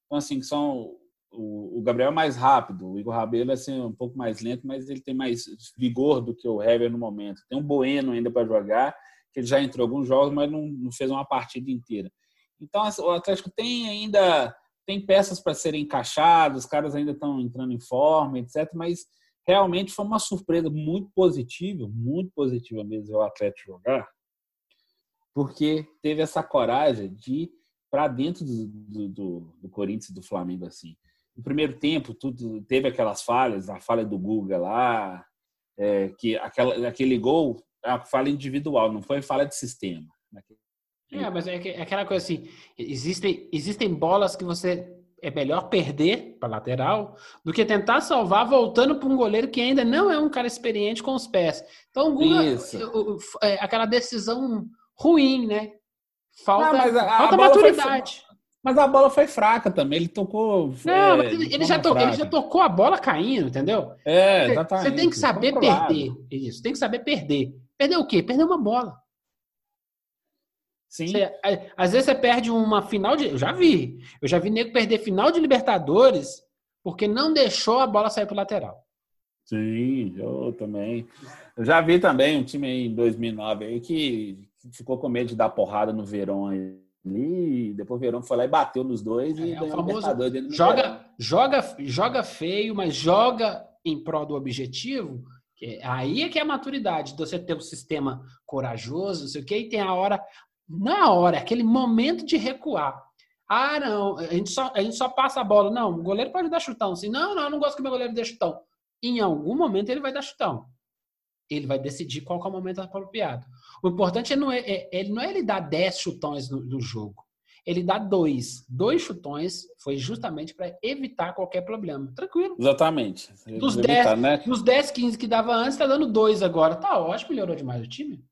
Então, assim, que são. O, Gabriel é mais rápido, o Igor Rabelo é assim, um pouco mais lento, mas ele tem mais vigor do que o Hever no momento. Tem um Bueno ainda para jogar, que ele já entrou alguns jogos, mas não, não fez uma partida inteira. Então, o Atlético tem ainda tem peças para serem encaixadas, os caras ainda estão entrando em forma, etc. Mas realmente foi uma surpresa muito positiva, muito positiva mesmo o Atlético jogar, porque teve essa coragem de ir para dentro do, do, do, do, Corinthians e do Flamengo assim. No primeiro tempo, tudo teve aquelas falhas, a falha do Guga lá, é, que aquela, aquele gol a falha individual, não foi falha de sistema. É, mas é, é aquela coisa assim, existem, existem bolas que você é melhor perder para lateral do que tentar salvar voltando para um goleiro que ainda não é um cara experiente com os pés. Então, o Guga, é, aquela decisão ruim, né? Falta, não, a, falta a maturidade. Foi, mas a bola foi fraca também, ele tocou. Não, é, ele, ele, já tocou, ele já tocou a bola caindo, entendeu? É, exatamente. Você tem que saber perder. Isso, tem que saber perder. Perder o quê? Perder uma bola. Sim. Você, às vezes você perde uma final de. Eu já vi. Eu já vi nego perder final de Libertadores porque não deixou a bola sair pro lateral. Sim, eu também. Eu já vi também um time aí em 2009 aí que ficou com medo de dar porrada no Verão ali. Depois o Verão foi lá e bateu nos dois é, e é o famoso joga, joga, joga feio, mas joga em prol do objetivo. Aí é que é a maturidade, de você ter um sistema corajoso, não sei o que, e tem a hora, na hora, aquele momento de recuar. Ah, não, a gente só, a gente só passa a bola. Não, o goleiro pode dar chutão. Assim, não, não, eu não gosto que meu goleiro dê chutão. Em algum momento ele vai dar chutão. Ele vai decidir qual é o momento apropriado. O importante é não é, é, ele não é ele dar 10 chutões no, no, jogo. ele dá dois. Dois chutões foi justamente para evitar qualquer problema. Tranquilo. Exatamente. Dos 10, né? dos 10, 15 que dava antes, tá dando dois agora. Tá ótimo, melhorou demais o time.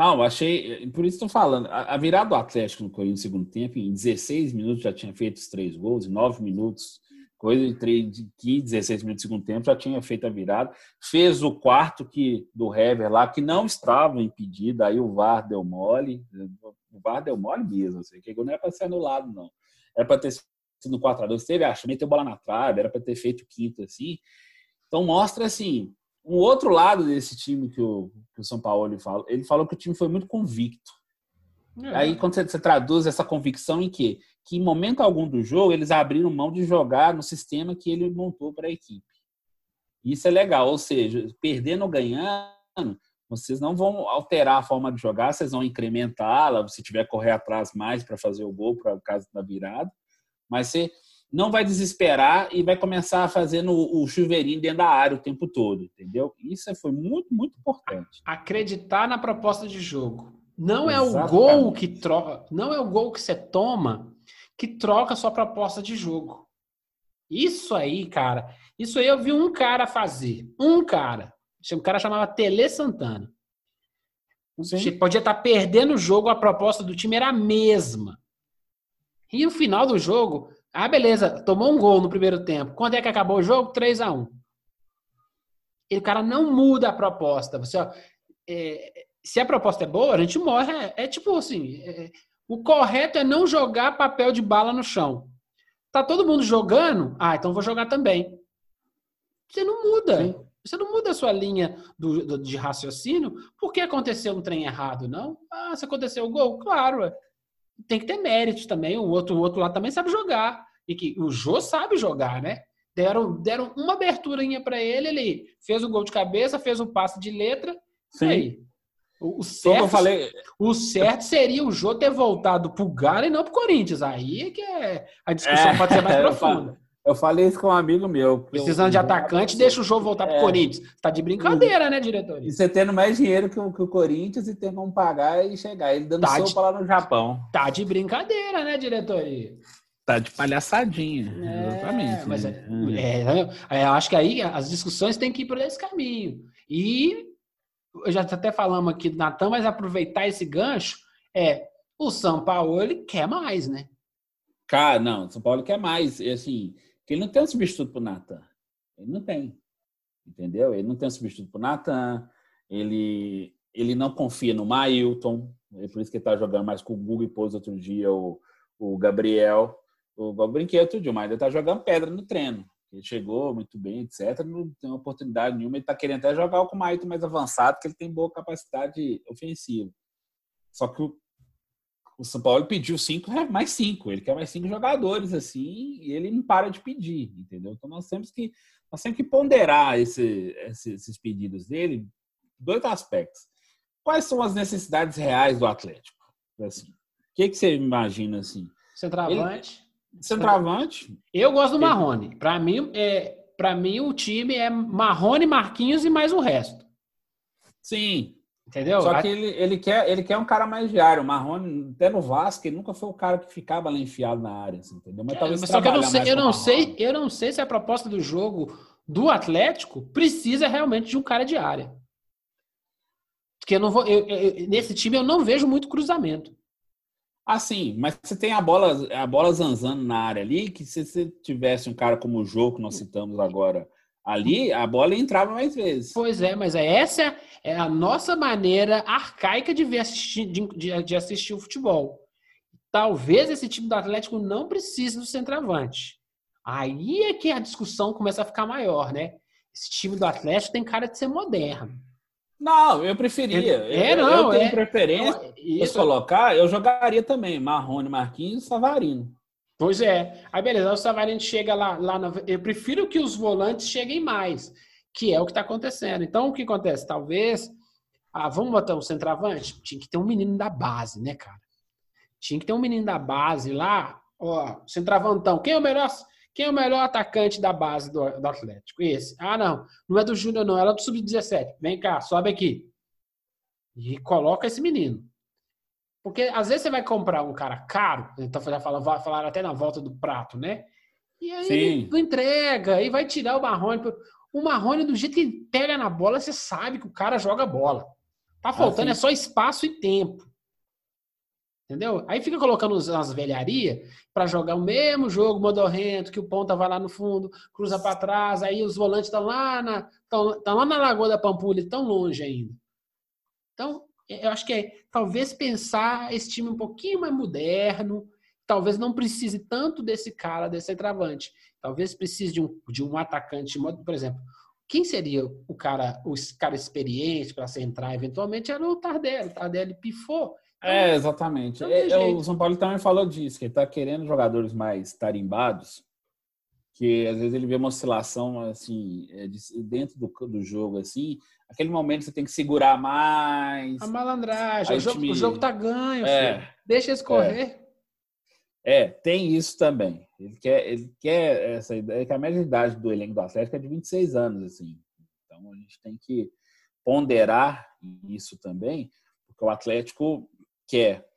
Não, achei. Por isso estou falando. A, virada do Atlético no Corinthians no segundo tempo, em 16 minutos já tinha feito os três gols, em 9 minutos, coisa de, 3, de 15, 16 minutos do segundo tempo, já tinha feito a virada. Fez o quarto que, do Hever lá, que não estava impedido, aí o VAR deu mole. O VAR deu mole mesmo, assim, que não era para ser anulado, não. Era para ter sido 4 a 2 Teve, acho, meteu bola na trave, era para ter feito o quinto, assim. Então mostra, assim, um outro lado desse time que o, que o São Paulo ele falou, ele falou que o time foi muito convicto. É. Aí quando você, você, traduz essa convicção em quê? Que em momento algum do jogo eles abriram mão de jogar no sistema que ele montou para a equipe. Isso é legal, ou seja, perdendo ou ganhando, vocês não vão alterar a forma de jogar, vocês vão incrementá-la, se tiver correr atrás mais para fazer o gol para o caso da virada, mas você não vai desesperar e vai começar a fazer o chuveirinho dentro da área o tempo todo, entendeu? Isso foi muito, muito importante. Acreditar na proposta de jogo. Não Exatamente. é o gol que troca, não é o gol que você toma que troca a sua proposta de jogo. Isso aí, cara, isso aí eu vi um cara fazer, um cara. Um cara chamava Tele Santana. Sim. Podia estar perdendo o jogo, a proposta do time era a mesma. E no final do jogo, ah, beleza, tomou um gol no primeiro tempo. Quando é que acabou o jogo? 3 a 1 E o cara não muda a proposta. Você, ó, é, se a proposta é boa, a gente morre. É, é tipo assim: é, o correto é não jogar papel de bala no chão. Tá todo mundo jogando? Ah, então vou jogar também. Você não muda. Sim. Você não muda a sua linha do, do, de raciocínio porque aconteceu um trem errado, não? Ah, se aconteceu o gol, claro tem que ter mérito também. O outro, o outro lado também sabe jogar. E que o Jô sabe jogar, né? Deram, deram uma aberturinha para ele, ele fez o gol de cabeça, fez o passe de letra. Sim. Aí, o, certo, falei... o certo seria o Jô ter voltado pro Galo e não pro Corinthians. Aí é que é, a discussão é, pode ser mais <laughs> profunda. Eu falei isso com um amigo meu. Precisando eu, de atacante, deixa o jogo voltar para o é, Corinthians. Tá de brincadeira, né, diretor? E você tendo mais dinheiro que o, que o Corinthians e tendo como pagar e chegar. Ele dando tá sopa de, lá no Japão. Tá de brincadeira, né, diretoria? Tá de palhaçadinha. É, exatamente. Mas é, é, é, eu acho que aí as discussões têm que ir por esse caminho. E eu já até falamos aqui do Natan, mas aproveitar esse gancho é o São Paulo ele quer mais, né? Cara, não, São Paulo quer mais. E assim, que ele não tem um substituto para o Natan. Ele não tem. Entendeu? Ele não tem um substituto para o Natan. Ele, ele não confia no Mailton. É por isso que ele está jogando mais com o Google e pôs outro dia o, o Gabriel. O, eu brinquei outro dia, mas ele está jogando pedra no treino. Ele chegou muito bem, etc. Não tem oportunidade nenhuma. Ele está querendo até jogar com o Mailton mais avançado, porque ele tem boa capacidade ofensiva. Só que o o São Paulo pediu cinco, é mais cinco. Ele quer mais cinco jogadores, assim, e ele não para de pedir, entendeu? Então nós temos que, nós temos que ponderar esse, esses pedidos dele, dois aspectos. Quais são as necessidades reais do Atlético? Assim, o que, que você imagina assim? Centroavante. Ele, centroavante. Eu gosto do Marrone. Para mim, é, para mim o time é Marrone, Marquinhos e mais o resto. Sim, Entendeu? Só que ele, ele, quer, ele quer um cara mais diário. O Marrone, até no Vasco, ele nunca foi o cara que ficava lá enfiado na área, assim, entendeu? Mas talvez Mas só que eu não sei, eu não sei, eu não sei se a proposta do jogo do Atlético precisa realmente de um cara de área. Porque eu não vou. Eu, eu, nesse time eu não vejo muito cruzamento. Ah, sim, mas você tem a bola, a bola zanzando na área ali, que se você tivesse um cara como o jogo que nós citamos agora Ali a bola entrava mais vezes. Pois é, mas é essa é a nossa maneira arcaica de, ver assistir, de, de assistir o futebol. Talvez esse time do Atlético não precise do centroavante. Aí é que a discussão começa a ficar maior, né? Esse time do Atlético tem cara de ser moderno. Não, eu preferia. É, não, eu, eu tenho é, preferência. Não, isso... colocar, eu jogaria também Marrone, Marquinhos e Savarino. Pois é. Aí beleza, o Savarino chega lá, lá na... Eu prefiro que os volantes cheguem mais, que é o que está acontecendo. Então, o que acontece? Talvez. Ah, vamos botar um centroavante? Tinha que ter um menino da base, né, cara? Tinha que ter um menino da base lá, ó, centroavantão. Quem é o melhor, quem é o melhor atacante da base do, do Atlético? Esse. Ah, não. Não é do Júnior, não. Ela é do Sub-17. Vem cá, sobe aqui. E coloca esse menino. Porque às vezes você vai comprar um cara caro, então já fala, vai falar até na volta do prato, né? E aí Sim. não entrega, e vai tirar o Marrone. O Marrone, do jeito que ele pega na bola, você sabe que o cara joga bola. Tá faltando ah, é só espaço e tempo. Entendeu? Aí fica colocando umas velharias para jogar o mesmo jogo modorrento, que o ponta vai lá no fundo, cruza para trás, aí os volantes estão lá na estão, lá na Lagoa da Pampulha, tão longe ainda. Então, eu acho que é talvez pensar esse time um pouquinho mais moderno, talvez não precise tanto desse cara, desse travante. Talvez precise de um, de um atacante, por exemplo, quem seria o cara, o cara experiente para se entrar eventualmente era o Tardelli. O Tardelli pifou. É, exatamente. É, é, o São Paulo também falou disso, que ele está querendo jogadores mais tarimbados, que às vezes ele vê uma oscilação assim é, dentro do, do jogo assim aquele momento você tem que segurar mais. A malandragem o jogo, time... o jogo tá ganho é, deixa escorrer é. é. tem isso também. Ele quer ele quer essa ideia que a média de idade do elenco do Atlético é de 26 anos assim. Então a gente tem que ponderar isso também porque o Atlético quer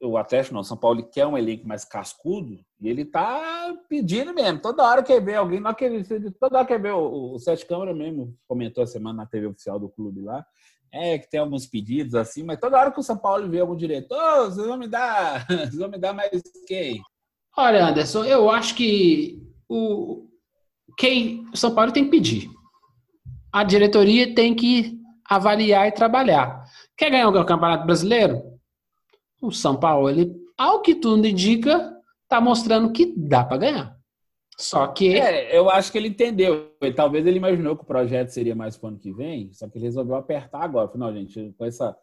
o Atlético não, São Paulo quer um elenco mais cascudo e ele tá pedindo mesmo. Toda hora quer ver alguém, acredita, toda hora quer ver o, o Sete Câmara mesmo comentou a semana na TV oficial do clube lá. É que tem alguns pedidos assim, mas toda hora que o São Paulo vê algum diretor, oh, vocês vão me dar, <laughs> vocês vão me dar mais quem? Olha, Anderson, eu acho que o quem o São Paulo tem que pedir. A diretoria tem que avaliar e trabalhar. Quer ganhar o Campeonato Brasileiro? O São Paulo, ele, ao que tudo indica, está mostrando que dá para ganhar. Só que. É, eu acho que ele entendeu. Talvez ele imaginou que o projeto seria mais para o ano que vem, só que ele resolveu apertar agora. Não, gente, com essa,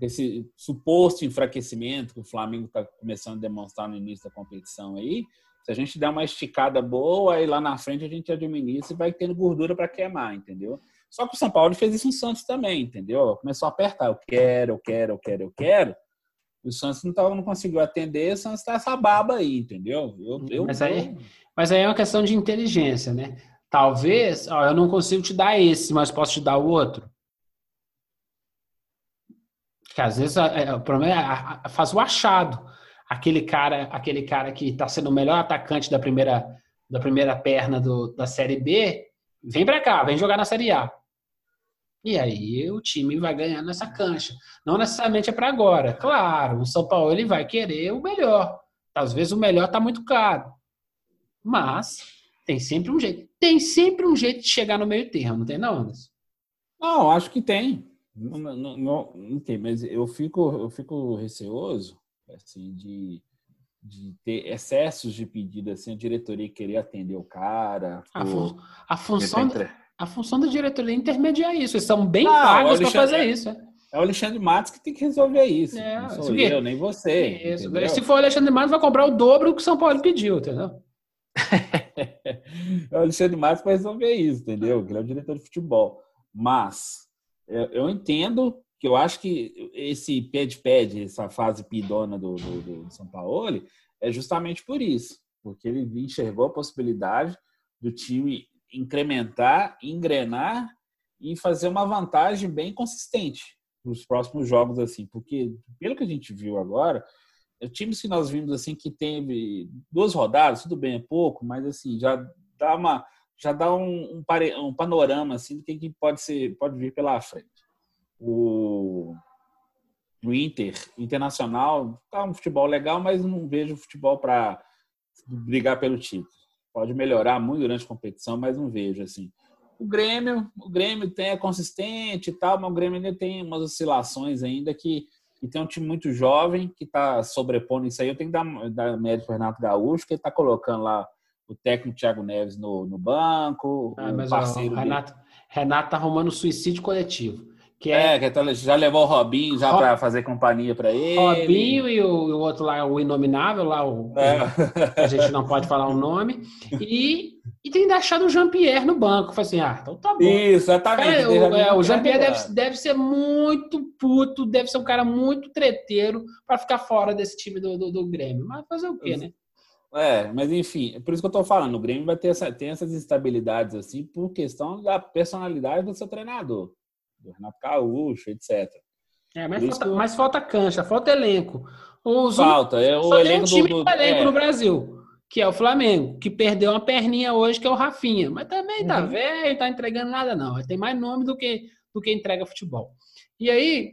esse suposto enfraquecimento que o Flamengo está começando a demonstrar no início da competição aí, se a gente der uma esticada boa, aí lá na frente a gente administra e vai tendo gordura para queimar, entendeu? Só que o São Paulo fez isso no Santos também, entendeu? Começou a apertar. Eu quero, eu quero, eu quero, eu quero. O Santos não, tava, não conseguiu atender, o Santos tá essa baba aí, entendeu? Eu, eu, mas, aí, mas aí é uma questão de inteligência, né? Talvez, ó, eu não consigo te dar esse, mas posso te dar o outro. Que às vezes é, o problema é faz o achado. Aquele cara, aquele cara que está sendo o melhor atacante da primeira, da primeira perna do, da Série B, vem para cá, vem jogar na Série A. E aí o time vai ganhando essa cancha. Não necessariamente é para agora. Claro, o São Paulo ele vai querer o melhor. Às vezes o melhor está muito caro. Mas tem sempre um jeito. Tem sempre um jeito de chegar no meio termo, não tem não, Anderson? Não, acho que tem. Não, não, não, não tem, mas eu fico, eu fico receoso assim, de, de ter excessos de pedido, assim, a diretoria querer atender o cara. A, fun a função... a função da diretoria é intermediar isso. Eles são bem ah, pagos para fazer isso. É. é o Alexandre Matos que tem que resolver isso. É, não sou eu, nem você. Isso. Se for o Alexandre Matos, vai comprar o dobro que o São Paulo pediu, entendeu? é <laughs> o Alexandre Matos para resolver isso, entendeu? Ele é o diretor de futebol. Mas eu entendo que eu acho que esse pad-pad, essa fase pidona do, do, do São Paulo, é justamente por isso. Porque ele enxergou a possibilidade do time incrementar, engrenar e fazer uma vantagem bem consistente nos próximos jogos assim, porque pelo que a gente viu agora, é times que nós vimos assim que teve duas rodadas, tudo bem é pouco, mas assim já dá uma já dá um, um, um panorama assim do que, que pode ser pode vir pela frente. O, o Inter Internacional tá um futebol legal, mas não vejo futebol para brigar pelo título pode melhorar muito durante a competição, mas não vejo assim. O Grêmio, o Grêmio tem é consistente e tal, mas o Grêmio ainda tem umas oscilações ainda que, que tem um time muito jovem que está sobrepondo isso aí. Eu tenho que dar, dar mérito para Renato Gaúcho, que está colocando lá o técnico Thiago Neves no, no banco, ah, o parceiro Renato, Renato tá arrumando suicídio coletivo. Que é, é que tá, já levou o Robinho já para fazer companhia para ele. Robinho e o, o, outro lá, o Inominável, lá, o, é. a gente não pode falar o nome. E, e tem deixado o Jean-Pierre no banco. Falei assim, ah, então tá bom. Isso, exatamente. É, o, é, o Jean-Pierre deve, deve ser muito puto, deve ser um cara muito treteiro para ficar fora desse time do, do, do, Grêmio. Mas fazer o quê, né? É, mas enfim, é por isso que eu tô falando, o Grêmio vai ter, essa, ter essas instabilidades assim por questão da personalidade do seu treinador do Renato Gaúcho, etc. É, mas, falta, mas falta cancha, falta elenco. Os falta, é o elenco um time do, do elenco é. no Brasil, que é o Flamengo, que perdeu uma perninha hoje, que é o Rafinha. Mas também tá uhum. velho, tá entregando nada, não. Ele tem mais nome do que, do que entrega futebol. E aí,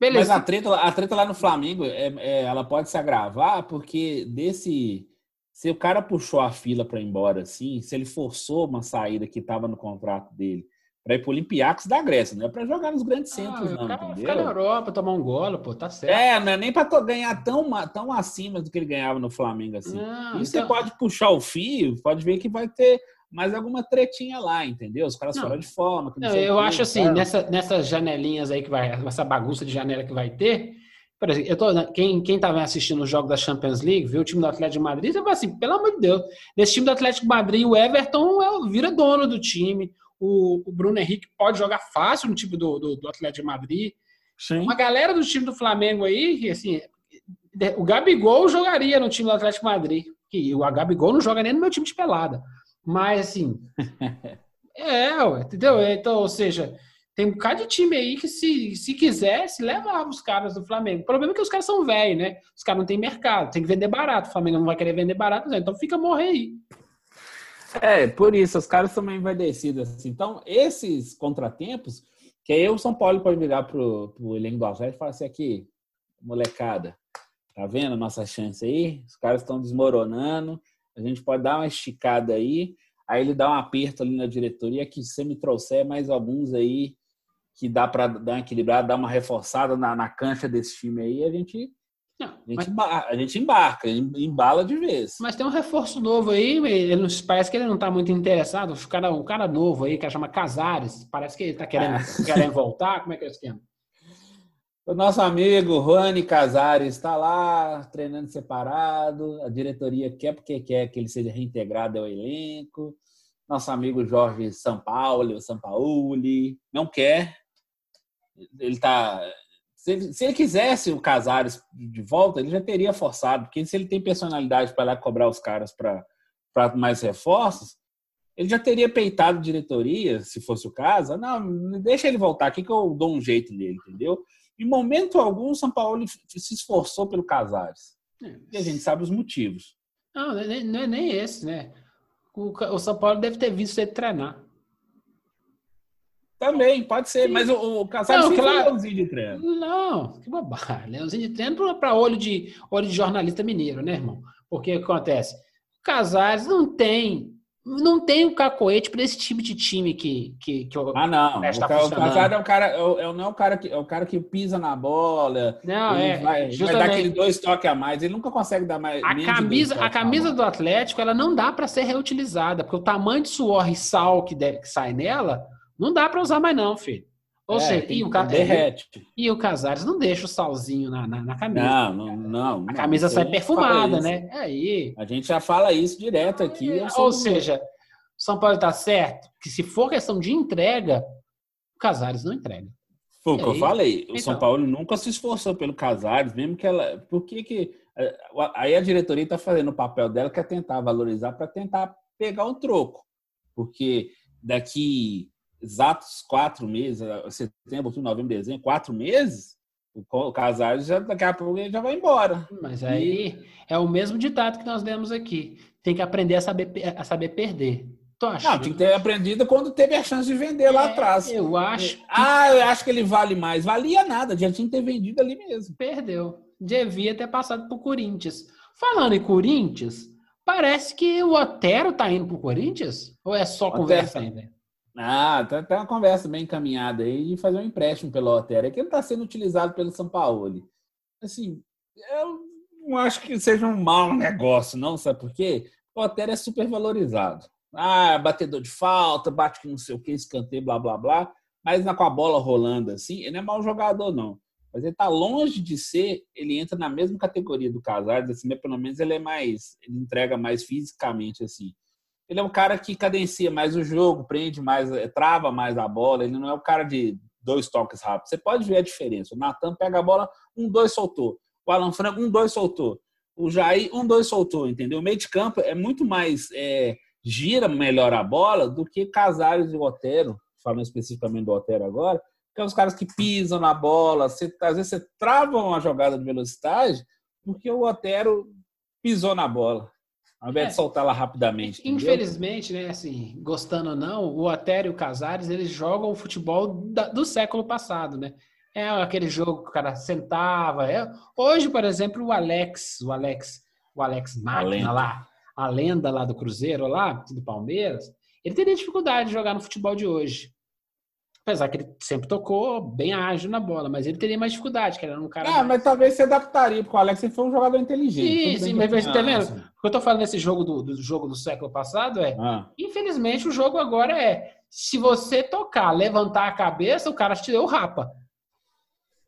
Beleza. Mas a treta, a treta lá no Flamengo, é, é, ela pode se agravar porque desse. Se o cara puxou a fila para ir embora assim, se ele forçou uma saída que estava no contrato dele para ir para o Olympiacos da Grécia, não é para jogar nos grandes ah, centros, ah, não, cara, entendeu? Ficar na Europa, tomar um golo, pô, tá certo. É, não é nem para ganhar tão, tão acima do que ele ganhava no Flamengo assim. Não, e então... você pode puxar o fio, pode ver que vai ter mais alguma tretinha lá, entendeu? Os caras fora de forma. Não, eu acho que, assim, nessa, nessas janelinhas aí que vai, essa bagunça de janela que vai ter, por exemplo, eu tô, quem, quem tava assistindo o jogo da Champions League, viu o time do Atlético de Madrid, você fala assim, pelo amor de Deus, nesse time do Atlético Madrid, o Everton é, vira dono do time, o, o, Bruno Henrique pode jogar fácil no time do, do, do Atlético de Madrid. Sim. Uma galera do time do Flamengo aí, que assim, o Gabigol jogaria no time do Atlético de Madrid. Que o Gabigol não joga nem no meu time de pelada. Mas, assim. <laughs> é, entendeu? Então, ou seja, tem um bocado de time aí que, se, se quisesse, levava os caras do Flamengo. O problema é que os caras são velhos, né? Os caras não têm mercado, tem que vender barato. O Flamengo não vai querer vender barato, né? então fica morrer aí. É, por isso, os caras também envelhecidos. Assim. Então, esses contratempos, que aí o São Paulo pode virar pro, pro elenco do Atlético e falar assim, aqui, molecada, tá vendo a nossa chance aí? Os caras estão desmoronando, a gente pode dar uma esticada aí, aí ele dá um aperto ali na diretoria que se você me trouxer mais alguns aí que dá para dar uma equilibrada, dar uma reforçada na, na cancha desse time aí, a gente não, a, gente mas... embarca, a gente embarca, embala de vez. Mas tem um reforço novo aí, ele parece que ele não está muito interessado. Um cara, um cara novo aí, que chama Casares, parece que ele está querendo, ah. <laughs> querendo voltar. Como é que é o esquema? O nosso amigo Rony Casares está lá treinando separado. A diretoria quer porque quer que ele seja reintegrado ao elenco. Nosso amigo Jorge Sampaoli, Sampaoli, não quer. Ele está. Se ele, se ele, quisesse o Casares de volta, ele já teria forçado, porque se ele tem personalidade para lá cobrar os caras para mais reforços, ele já teria peitado diretoria, se fosse o caso. Não, deixa ele voltar aqui que eu dou um jeito nele, entendeu? Em momento algum, o São Paulo se esforçou pelo Casares. É. E a gente sabe os motivos. Não, não é, nem esse, né? O, São Paulo deve ter visto ele treinar. Também, pode ser, Sim. mas o, o Casares não, claro, é leãozinho de treino. Não, que bobagem. Leãozinho de treino para olho de, olho de jornalista mineiro, né, irmão? Porque o que acontece? O Casares não tem não tem o cacoete para esse tipo de time que, que, que Ah, não. O, tá o Casado é o cara, é o, é, não é o cara que é o cara que pisa na bola. Não, é. Vai, vai dar aquele dois toques a mais. Ele nunca consegue dar mais. A camisa, a camisa do Atlético, ela não dá para ser reutilizada, porque o tamanho de suor e sal que, deve, que sai nela, não dá para usar mais, não, filho. Ou é, seja, e o, derrete. e o Casares não deixa o salzinho na, na, na camisa. Não, não, não. A camisa sai perfumada, né? Aí. A gente já fala isso direto aqui. É, ou seja, São Paulo está certo que se for questão de entrega, o Casares não entrega. Foi o que eu falei. O então, São Paulo nunca se esforçou pelo Casares, mesmo que ela. Por que que. É, aí a diretoria está fazendo o papel dela, que é tentar valorizar para tentar pegar um troco. Porque daqui exatos quatro meses, setembro, outubro, novembro, dezembro, quatro meses, o Casares já daqui a pouco ele já vai embora. Mas aí e... é o mesmo ditado que nós demos aqui. Tem que aprender a saber, a saber perder. Tu acha? Não, tinha que ter aprendido quando teve a chance de vender é, lá atrás. Eu acho. Que... Ah, eu acho que ele vale mais. Valia nada, já tinha que ter vendido ali mesmo. Perdeu. Devia ter passado pro Corinthians. Falando em Corinthians, parece que o Otero tá indo pro Corinthians? Ou é só Otero, conversa ainda? Ah, tá, tá uma conversa bem encaminhada aí de fazer um empréstimo pelo Otero. É que ele está sendo utilizado pelo São Paulo. Assim, eu não acho que seja um mau negócio, não, sabe por quê? O Otero é super valorizado. Ah, batedor de falta, bate que não sei o que, escanteio, blá, blá, blá. Mas com a bola rolando assim, ele não é mau jogador, não. Mas ele tá longe de ser, ele entra na mesma categoria do Casares, assim, mas pelo menos ele é mais, ele entrega mais fisicamente, assim ele é um cara que cadencia mais o jogo, prende mais, eh, trava mais a bola. Ele não é o cara de dois toques rápidos. Você pode ver a diferença. O Natan pega a bola, um, dois, soltou. O Alan Franco, um, dois, soltou. O Jair, um, dois, soltou, entendeu? O meio de campo é muito mais. É, gira melhor a bola do que Casares e o Otero, falando especificamente do Otero agora, que é os caras que pisam na bola. Você, às vezes você trava uma jogada de velocidade porque o Otero pisou na bola. Ao invés é, de soltá-la rapidamente. Infelizmente, entendeu? né, assim, gostando ou não, o Otero e o Casares, eles jogam o futebol da, do século passado, né? É aquele jogo que o cara sentava. É... Hoje, por exemplo, o Alex, o Alex, o Alex Máquina lá, a lenda lá do Cruzeiro, lá, do Palmeiras, ele teria dificuldade de jogar no futebol de hoje. Apesar que ele sempre tocou bem ágil na bola, mas ele teria mais dificuldade, que era um cara. Ah, mais... mas talvez se adaptaria, porque o Alex foi um jogador inteligente. Sim, sim, mas você tá vendo? O que eu tô falando nesse jogo do, do jogo do século passado é. Ah. Infelizmente, o jogo agora é. Se você tocar, levantar a cabeça, o cara te deu rapa.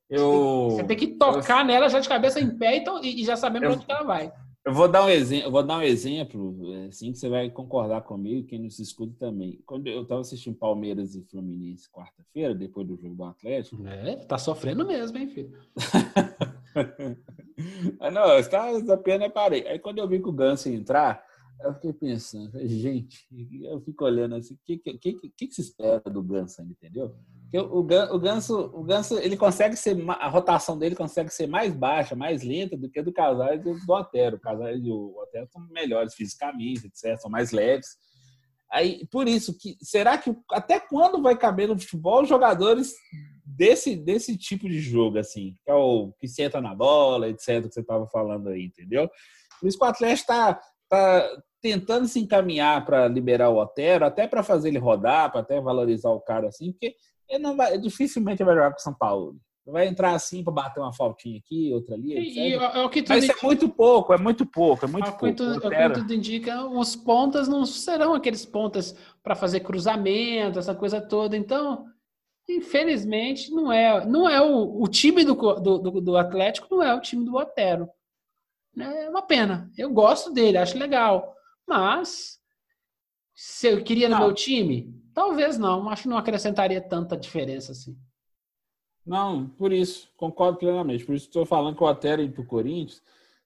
Eu... Você tem que tocar eu... nela já de cabeça em pé então, e, já sabendo eu... para onde ela vai. Eu vou dar um exemplo, vou dar um exemplo, assim que você vai concordar comigo, quem nos escuta também. Quando eu estava assistindo Palmeiras e Fluminense quarta-feira, depois do jogo do Atlético. É, tá sofrendo mesmo, hein, filho? <laughs> ah, não, está apenas parei. Aí quando eu vi que o Ganso ia entrar, eu fiquei pensando, gente, eu fico olhando assim, o que, que, que, que, se espera do Ganso, entendeu? o, o, Ganso, o Ganso, ele consegue ser, a rotação dele consegue ser mais baixa, mais lenta do que a do Casares e do Otero. O Casares e o Otero são melhores fisicamente, etc., são mais leves. Aí, por isso, que será que até quando vai caber no futebol jogadores desse, desse tipo de jogo, assim, que é o que senta na bola, etc., que você estava falando aí, entendeu? Por isso que o Atlético está tá tentando se encaminhar para liberar o Otero, até para fazer ele rodar, para até valorizar o cara assim, porque ele não vai, dificilmente vai jogar com o São Paulo. Vai entrar assim para bater uma faltinha aqui, outra ali. E, é o que Mas indica... é muito pouco, é muito pouco, é muito o pouco. Tudo, o que tudo indica, os pontas não serão aqueles pontas para fazer cruzamento, essa coisa toda. Então, infelizmente, não é, não é o, o time do, do, do Atlético, não é o time do Otero. É uma pena. Eu gosto dele, acho legal. Mas, se eu queria no não. meu time, Talvez não, acho que não acrescentaria tanta diferença assim. Não, por isso, concordo plenamente. Por isso estou falando que o Otero ir para o Corinthians,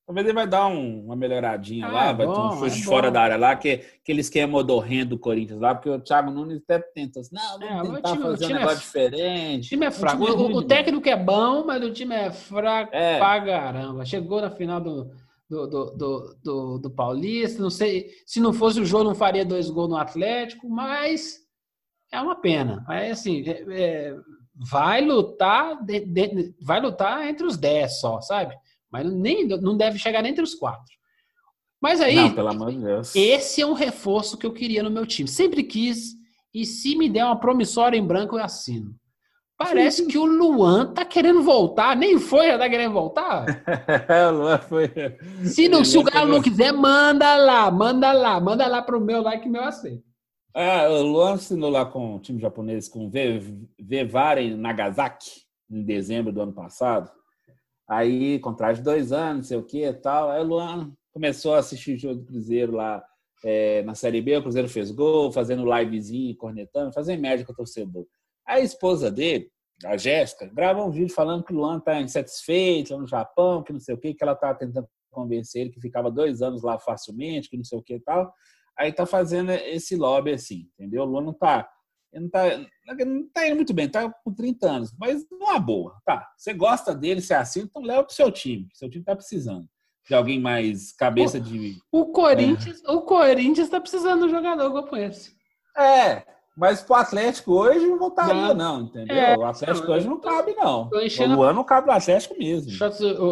talvez ele vai dar um, uma melhoradinha ah, lá, é vai bom, ter um chute é fora da área lá, que aquele esquema modorrendo do Corinthians lá, porque o Thiago Nunes até tenta assim, não, vamos é, tentar time, fazer um é negócio é, diferente. O time é fraco. O, o, o, técnico é bom, mas o time é fraco é. pra caramba. Chegou na final do, do, do, do, do, do Paulista, não sei, se não fosse o jogo não faria dois gols no Atlético, mas é uma pena. É assim, é, é, vai lutar, de, de, vai lutar entre os 10 só, sabe? Mas nem, não deve chegar entre os quatro. Mas aí, não, pelo amor de Deus. esse é um reforço que eu queria no meu time. Sempre quis, e se me der uma promissória em branco, eu assino. Parece Sim. que o Luan tá querendo voltar, nem foi, já tá querendo voltar. <laughs> o Luan foi. Se, não, se o Galo não quiser, manda lá, manda lá, manda lá pro meu like que meu aceito. Ah, o Luan assinou lá com o time japonês, com Vevaren Nagasaki, em dezembro do ano passado. Aí, contrato de dois anos, não sei o que tal. Aí o Luan começou a assistir o jogo do Cruzeiro lá é, na Série B. O Cruzeiro fez gol, fazendo livezinho, cornetando, fazendo média com o torcedor. A esposa dele, a Jéssica, grava um vídeo falando que o Luan está insatisfeito lá no Japão, que não sei o que, que ela estava tentando convencer ele que ficava dois anos lá facilmente, que não sei o que tal aí tá fazendo esse lobby assim, entendeu? O Luan não tá, não tá, não tá indo muito bem, tá com 30 anos, mas numa boa, tá? Você gosta dele, você assina, então leva pro seu time, seu time tá precisando de alguém mais cabeça o, de. O Corinthians, é. o Corinthians tá precisando de um jogador como esse. É, mas pro Atlético hoje não voltaria, não, não entendeu? É, o Atlético hoje não cabe, não. O Luan não cabe no Atlético mesmo.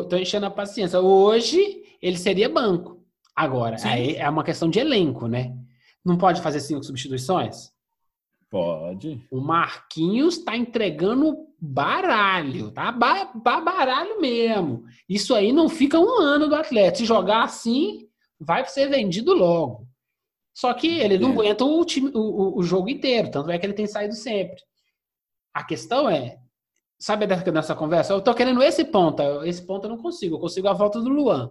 Tô enchendo a paciência. Hoje ele seria banco. Agora, aí é uma questão de elenco, né? Não pode fazer cinco substituições? Pode. O Marquinhos está entregando baralho, tá? Ba baralho mesmo. Isso aí não fica um ano do atleta. Se jogar assim, vai ser vendido logo. Só que ele não é. aguenta o, time, o, o, jogo inteiro, tanto é que ele tem saído sempre. A questão é, sabe dessa conversa? Eu tô querendo esse ponto, esse ponto eu não consigo, eu consigo a volta do Luan.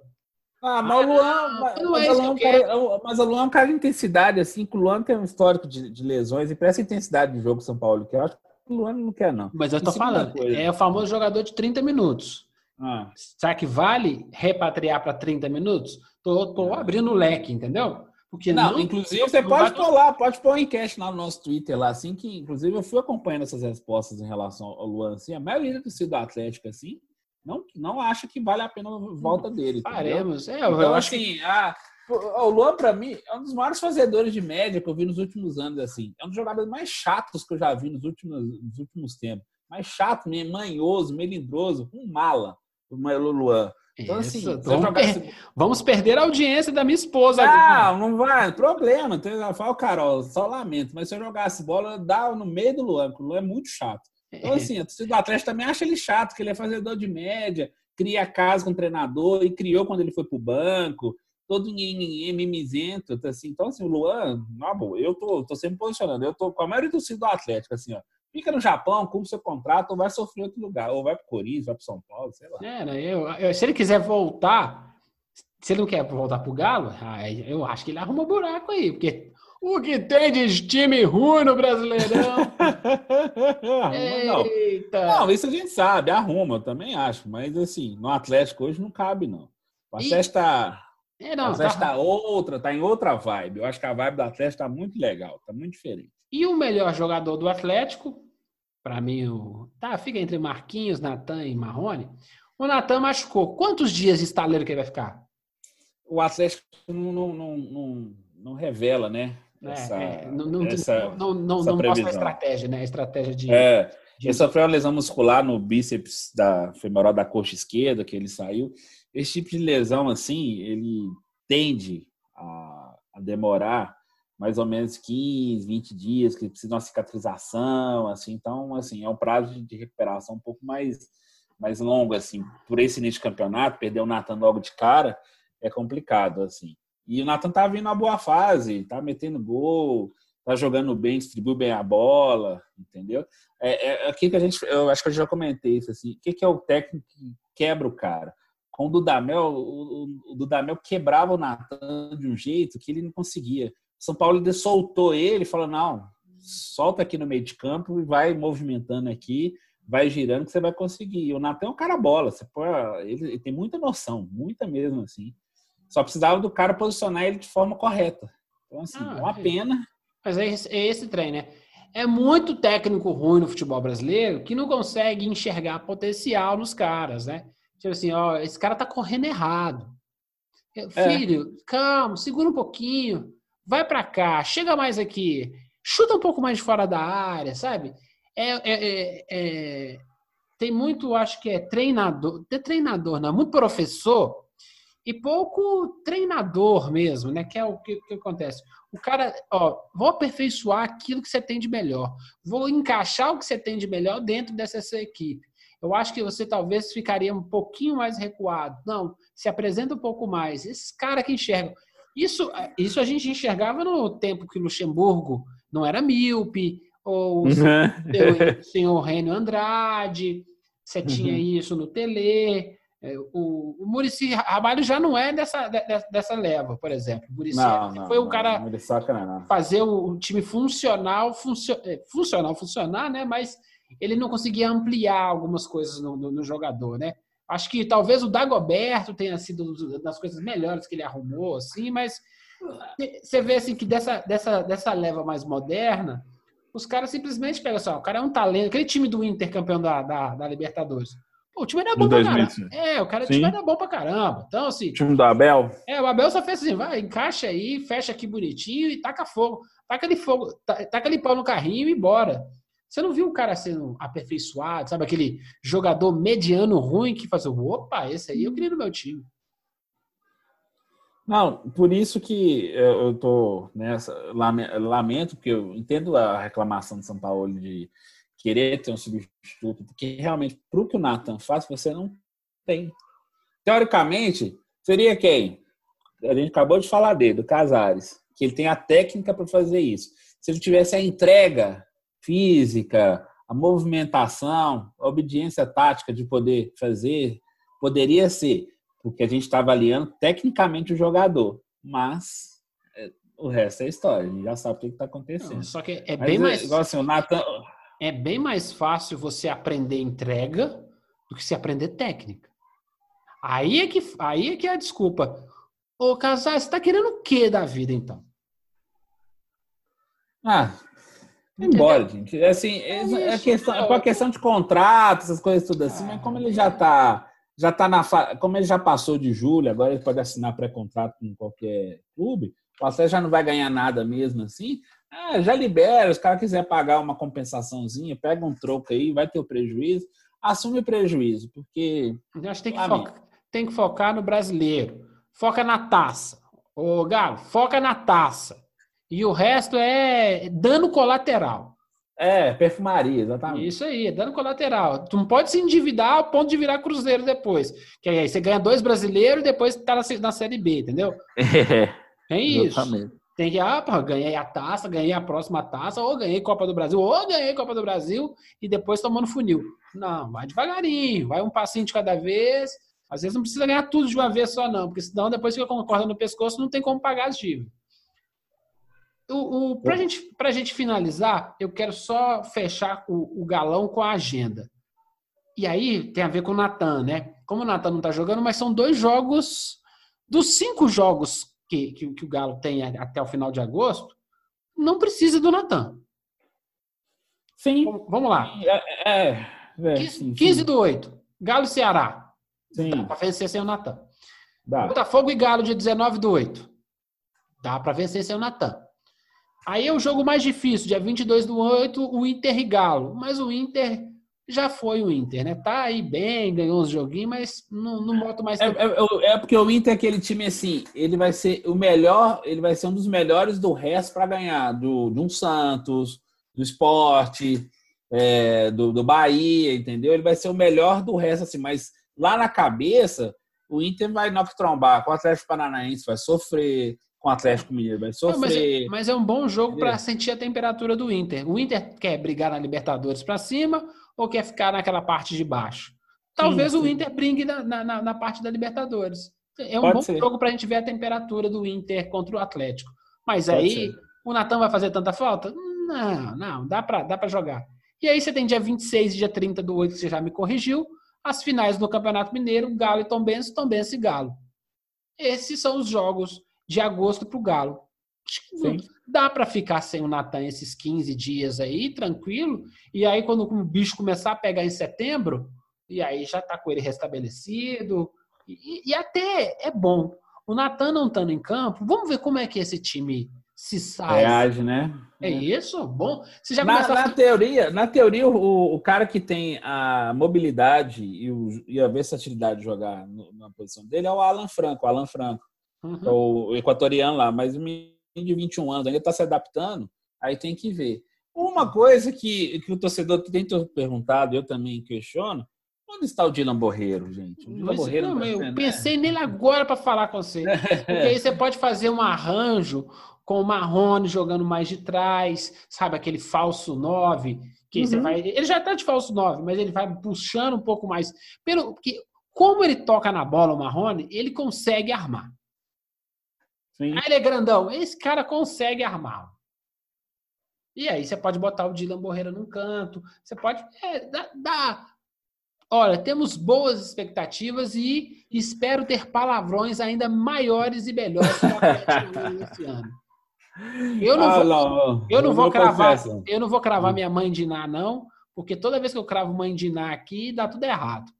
Ah, mas o Luan, mas, é mas, é Luan cara, mas o Luan é um cara de intensidade, assim, que o Luan tem um histórico de, de lesões e parece intensidade de jogo São Paulo, que eu acho que o Luan não quer, não. Mas eu tô falando, coisa. é o famoso jogador de 30 minutos. Ah. Será que vale repatriar para 30 minutos? Tô, tô abrindo o leque, entendeu? Porque não, não inclusive você não pode pôr lá, pode pôr uma enquete lá no nosso Twitter lá, assim, que inclusive eu fui acompanhando essas respostas em relação ao Luan, assim, a maioria do torcida do Atlético, assim, não, não acha que vale a pena a volta dele. Faremos, é, eu, então, acho assim, que... ah, o Luan, para mim, é um dos maiores fazedores de média que eu vi nos últimos anos, assim. É um dos jogadores mais chatos que eu já vi nos últimos, nos últimos tempos. Mais chato, meio manhoso, melindroso, um mala, o Luan. Então, assim, vamos, per vamos, perder a audiência da minha esposa. Ah, não vai, problema. Fala, Carol, só lamento, mas se eu jogasse bola, dá no meio do Luan, porque o Luan é muito chato. Então, assim, a torcida do Atlético também acha ele chato, que ele é fazedor de média, cria casa com o treinador e criou quando ele foi pro banco, todo mimizento, assim. Então, assim, o Luan, na boa, eu tô, tô sempre posicionando, eu tô com a maioria do torcida do Atlético, assim, ó. Fica no Japão, cumpre seu contrato, ou vai sofrer outro lugar, ou vai para o Corinthians, vai para São Paulo, sei lá. Né? eu, eu, se ele quiser voltar, se ele não quer voltar para o Galo, eu acho que ele arruma um buraco aí, porque o que tem de time ruim no Brasileirão? <laughs> Eita. Não. não, isso a gente sabe, arruma, eu também acho, mas assim, no Atlético hoje não cabe, não. O Atlético está. É, não, tá... tá outra, tá em outra vibe. Eu acho que a vibe do Atlético tá muito legal, tá muito diferente. E o melhor jogador do Atlético, para mim, o... tá, fica entre Marquinhos, Natan e Marrone. O Natan machucou. Quantos dias de estaleiro que ele vai ficar? O Atlético não, não, não, não revela, né? É, essa, é, não, não, essa, não, não, essa não mostra a estratégia, né? A estratégia de. É, de... ele sofreu uma lesão muscular no bíceps da femoral da coxa esquerda, que ele saiu. Esse tipo de lesão, assim, ele tende a, a demorar mais ou menos 15, 20 dias, que precisa de uma cicatrização, assim, então, assim, é um prazo de recuperação um pouco mais, mais longo, assim, por esse início de campeonato, perder o Nathan logo de cara é complicado, assim. E o Nathan tá vindo na boa fase, tá metendo gol, tá jogando bem, distribui bem a bola, entendeu? É, é aqui que a gente, eu acho que eu já comentei isso, assim, o que, que é o técnico que quebra o cara? Com o Dudamel, o, o, Dudamel quebrava o Nathan de um jeito que ele não conseguia. São Paulo soltou ele, falou: não, solta aqui no meio de campo e vai movimentando aqui, vai girando que você vai conseguir. E o Natan é um cara bola, você pode, ele, ele, tem muita noção, muita mesmo assim. Só precisava do cara posicionar ele de forma correta. Então, assim, ah, é uma é. pena. Mas é esse, é esse trem, né? É muito técnico ruim no futebol brasileiro que não consegue enxergar potencial nos caras, né? Tipo assim, ó, esse cara tá correndo errado. É. Filho, é. calma, segura um pouquinho vai para cá, chega mais aqui, chuta um pouco mais de fora da área, sabe? É, é, é, é tem muito, acho que é treinador, é treinador, não, muito professor e pouco treinador mesmo, né? Que é o que, que acontece. O cara, ó, vou aperfeiçoar aquilo que você tem de melhor, vou encaixar o que você tem de melhor dentro dessa sua equipe. Eu acho que você talvez ficaria um pouquinho mais recuado. Não, se apresenta um pouco mais. Esses caras que enxergam. Isso, isso a gente enxergava no tempo que Luxemburgo não era míope, ou o <laughs> uhum. senhor Rênio Andrade, você uhum. tinha isso no Tele. É, o, o Murici Ramalho já não é dessa, dessa leva, por exemplo. O Murici foi o cara não, não, fazer o time funcional, funcio, é, funcional, funcionar, né? Mas ele não conseguia ampliar algumas coisas no, no, no jogador, né? Acho que talvez o Dagoberto tenha sido das coisas melhores que ele arrumou, assim, mas você vê assim que dessa, dessa, dessa leva mais moderna, os caras simplesmente pegam assim, ó, o cara é um talento, aquele time do Inter campeão da, da, da Libertadores. Pô, o time era bom pra caramba. É, o cara o time era bom pra caramba. Então, assim. O time do Abel? É, o Abel só fez assim, vai, encaixa aí, fecha aqui bonitinho e taca fogo. Taca ali fogo, taca ali pau no carrinho e bora. Você não viu o cara sendo aperfeiçoado, sabe? Aquele jogador mediano ruim que faz, opa, esse aí eu queria no meu time. Não, por isso que eu tô nessa lamento, porque eu entendo a reclamação de São Paulo de querer ter um substituto, porque realmente para o que o Nathan faz, você não tem. Teoricamente, seria quem? A gente acabou de falar dele, do Casares, que ele tem a técnica para fazer isso. Se ele tivesse a entrega física, a movimentação, a obediência tática de poder fazer, poderia ser, porque a gente está avaliando tecnicamente o jogador, mas é, o resto é história, a gente já sabe o que está acontecendo. Não, só que é bem mas, mais. Igual assim, o Nathan... É bem mais fácil você aprender entrega do que se aprender técnica. Aí é que, aí é, que é a desculpa. Ô, Casais, você tá querendo o que da vida, então? Ah, embora, gente. É Assim, é, é, questão, é com a questão de contrato, essas coisas tudo assim, mas como ele já tá, já tá na fa... como ele já passou de julho, agora ele pode assinar pré-contrato com qualquer clube, o Atlético já não vai ganhar nada mesmo assim. Ah, já libera, os caras quiser pagar uma compensaçãozinha, pega um troco aí, vai ter o prejuízo, assume o prejuízo, porque. Eu acho que tem que, focar, tem que focar no brasileiro. Foca na taça. Ô, Galo, foca na taça. E o resto é dano colateral. É, perfumaria, exatamente. Isso aí, é dano colateral. Tu não pode se endividar ao ponto de virar cruzeiro depois. Que aí você ganha dois brasileiros e depois tá na, na Série B, entendeu? <laughs> É, é isso. Exatamente. Tem que, ah, porra, ganhei a taça, ganhei a próxima taça, ou ganhei Copa do Brasil, ou ganhei Copa do Brasil e depois tomando funil. Não, vai devagarinho, vai um passinho de cada vez. Às vezes não precisa ganhar tudo de uma vez só, não, porque senão depois fica com a corda no pescoço não tem como pagar as dívidas. O, o, pra, gente, pra gente finalizar, eu quero só fechar o, o galão com a agenda. E aí tem a ver com o Natan, né? Como o Natan não tá jogando, mas são dois jogos. Dos cinco jogos que, que, que o Galo tem até o final de agosto, não precisa do Natan. Sim. Vamos lá. É, é, é, 15, sim, 15 do 8. Galo e Ceará. Sim. Dá para vencer sem o Natan. Botafogo e Galo, dia 19 do 8. Dá para vencer sem o Natan. Aí é o jogo mais difícil, dia 22 do 8, o Inter e Galo. Mas o Inter já foi o Inter, né? Tá aí bem, ganhou uns joguinhos, mas não, não boto mais. É, é, é, porque o Inter é aquele time assim, ele vai ser o melhor, ele vai ser um dos melhores do resto para ganhar, do, do um Santos, do esporte, é, do, do Bahia, entendeu? Ele vai ser o melhor do resto, assim, mas lá na cabeça, o Inter vai não trombar com o Atlético Paranaense, vai sofrer, com o Atlético Mineiro vai sofrer. Não, mas, é, mas, é, um bom jogo para sentir a temperatura do Inter. O Inter quer brigar na Libertadores para cima ou quer ficar naquela parte de baixo? Talvez sim, sim. o Inter brinque na, na, na, parte da Libertadores. É um Pode bom ser. jogo para a gente ver a temperatura do Inter contra o Atlético. Mas Pode aí, ser. o Natan vai fazer tanta falta? Não, não, dá para dá jogar. E aí você tem dia 26 e dia 30 do 8, que você já me corrigiu, as finais do Campeonato Mineiro, Galo e Tombense, Tombense e Galo. Esses são os jogos de agosto para o Galo. Sim. Dá para ficar sem o Natan esses 15 dias aí, tranquilo. E aí, quando o bicho começar a pegar em setembro, e aí já tá com ele restabelecido. E, e até é bom. O Natan não estando em campo, vamos ver como é que esse time se sai. Reage, né? É, isso? Bom. Você já na, na teoria, na teoria o, o, cara que tem a mobilidade e, o, e a versatilidade de jogar no, na posição dele é o Alan Franco. O Alan Franco uhum. o equatoriano lá, mas o menino de 21 anos ainda está se adaptando, aí tem que ver. Uma coisa que, que o torcedor tem perguntado, eu também questiono, onde está o Dylan Borreiro, gente? O Dylan Borreiro não, eu né? pensei nele agora para falar com você. Porque aí você pode fazer um arranjo com o Marrone jogando mais de trás, sabe, aquele falso 9, que uhum. você vai. Ele já está de falso 9, mas ele vai puxando um pouco mais. Pelo, porque, como ele toca na bola, o Marrone, ele consegue armar. Sim. Ah, ele é grandão. Esse cara consegue armar. E aí você pode botar o Dylan Borreira num canto. Você pode. É, dá, dá. Olha, temos boas expectativas e espero ter palavrões ainda maiores e melhores <laughs> esse ano. Eu não ah, vou, não, eu não vou cravar, eu não vou cravar minha mãe de Ná, não, porque toda vez que eu cravo mãe de Ná aqui, dá tudo errado.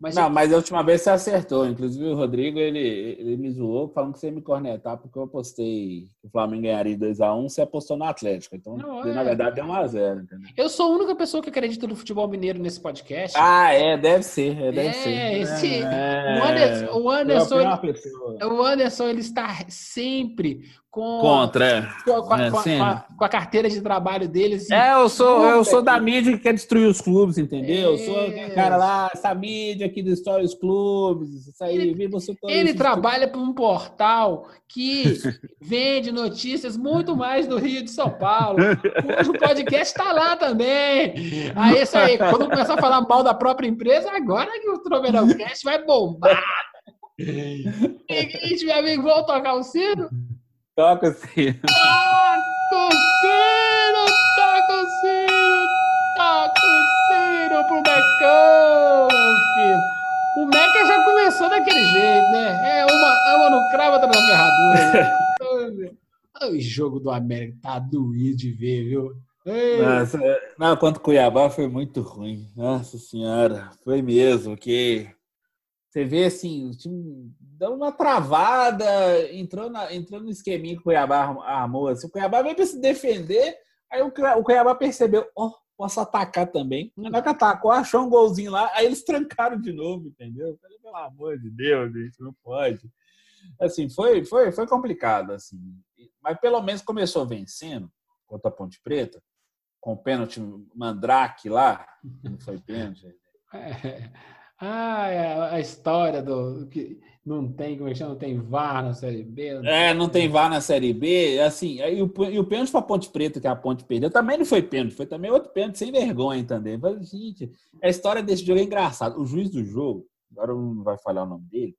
Mas não, eu... mas a última vez você acertou. Inclusive o Rodrigo, ele, ele me zoou falando que você ia me cornetar porque eu apostei que o Flamengo ganharia 2x1, você apostou no Atlético. Então, não, é... na verdade, deu 1x0, entendeu? Eu sou a única pessoa que acredita no futebol mineiro nesse podcast. Ah, é, deve ser, é, deve é, ser. Esse... É, o Anderson, o Anderson, ele, o Anderson, ele está sempre com, Contra, é. com, com, é, com, a, com, a, carteira de trabalho deles. Assim, é, eu sou, eu sou da mídia que quer destruir os clubes, entendeu? É. Eu sou o cara lá, essa mídia que destrói os clubes, isso aí, ele, você Ele trabalha para um portal que <laughs> vende notícias muito mais do Rio de São Paulo. Hoje o podcast está lá também. Aí, isso aí, quando começar a falar mal da própria empresa, agora que o Troverão Cast vai bombar. <laughs> Seguinte, meu amigo, vamos tocar o sino? Toca o sino. Toca o sino, toca o sino, toca o sino pro Mecão, filho. O Meca já começou daquele jeito, né? É uma Uma no cravo, outra na ferradura. <laughs> o jogo do América tá doído de ver, viu? Nossa, não, quanto Cuiabá foi muito ruim. Nossa senhora, foi mesmo. Que você vê assim, o time deu uma travada, entrou, na, entrou no esqueminha que o Cuiabá armou. Assim, o Cuiabá veio para se defender, aí o, o Cuiabá percebeu, ó, oh, posso atacar também. O que atacou, achou um golzinho lá, aí eles trancaram de novo, entendeu? Falei, pelo amor de Deus, gente, não pode. Assim, foi, foi, foi complicado, assim. Mas pelo menos começou vencendo contra a Ponte Preta com o pênalti Mandrake lá, não foi pênalti. É. Ah, é a história do que não tem, como é que chama? Não tem VAR na Série B. Não é, não tem VAR na Série B. Assim, aí o, e o pênalti para a Ponte Preta, que a Ponte perdeu, também não foi pênalti, foi também outro pênalti sem vergonha também. Mas, gente, a história desse jogo é engraçada. O juiz do jogo, agora não vai falar o nome dele,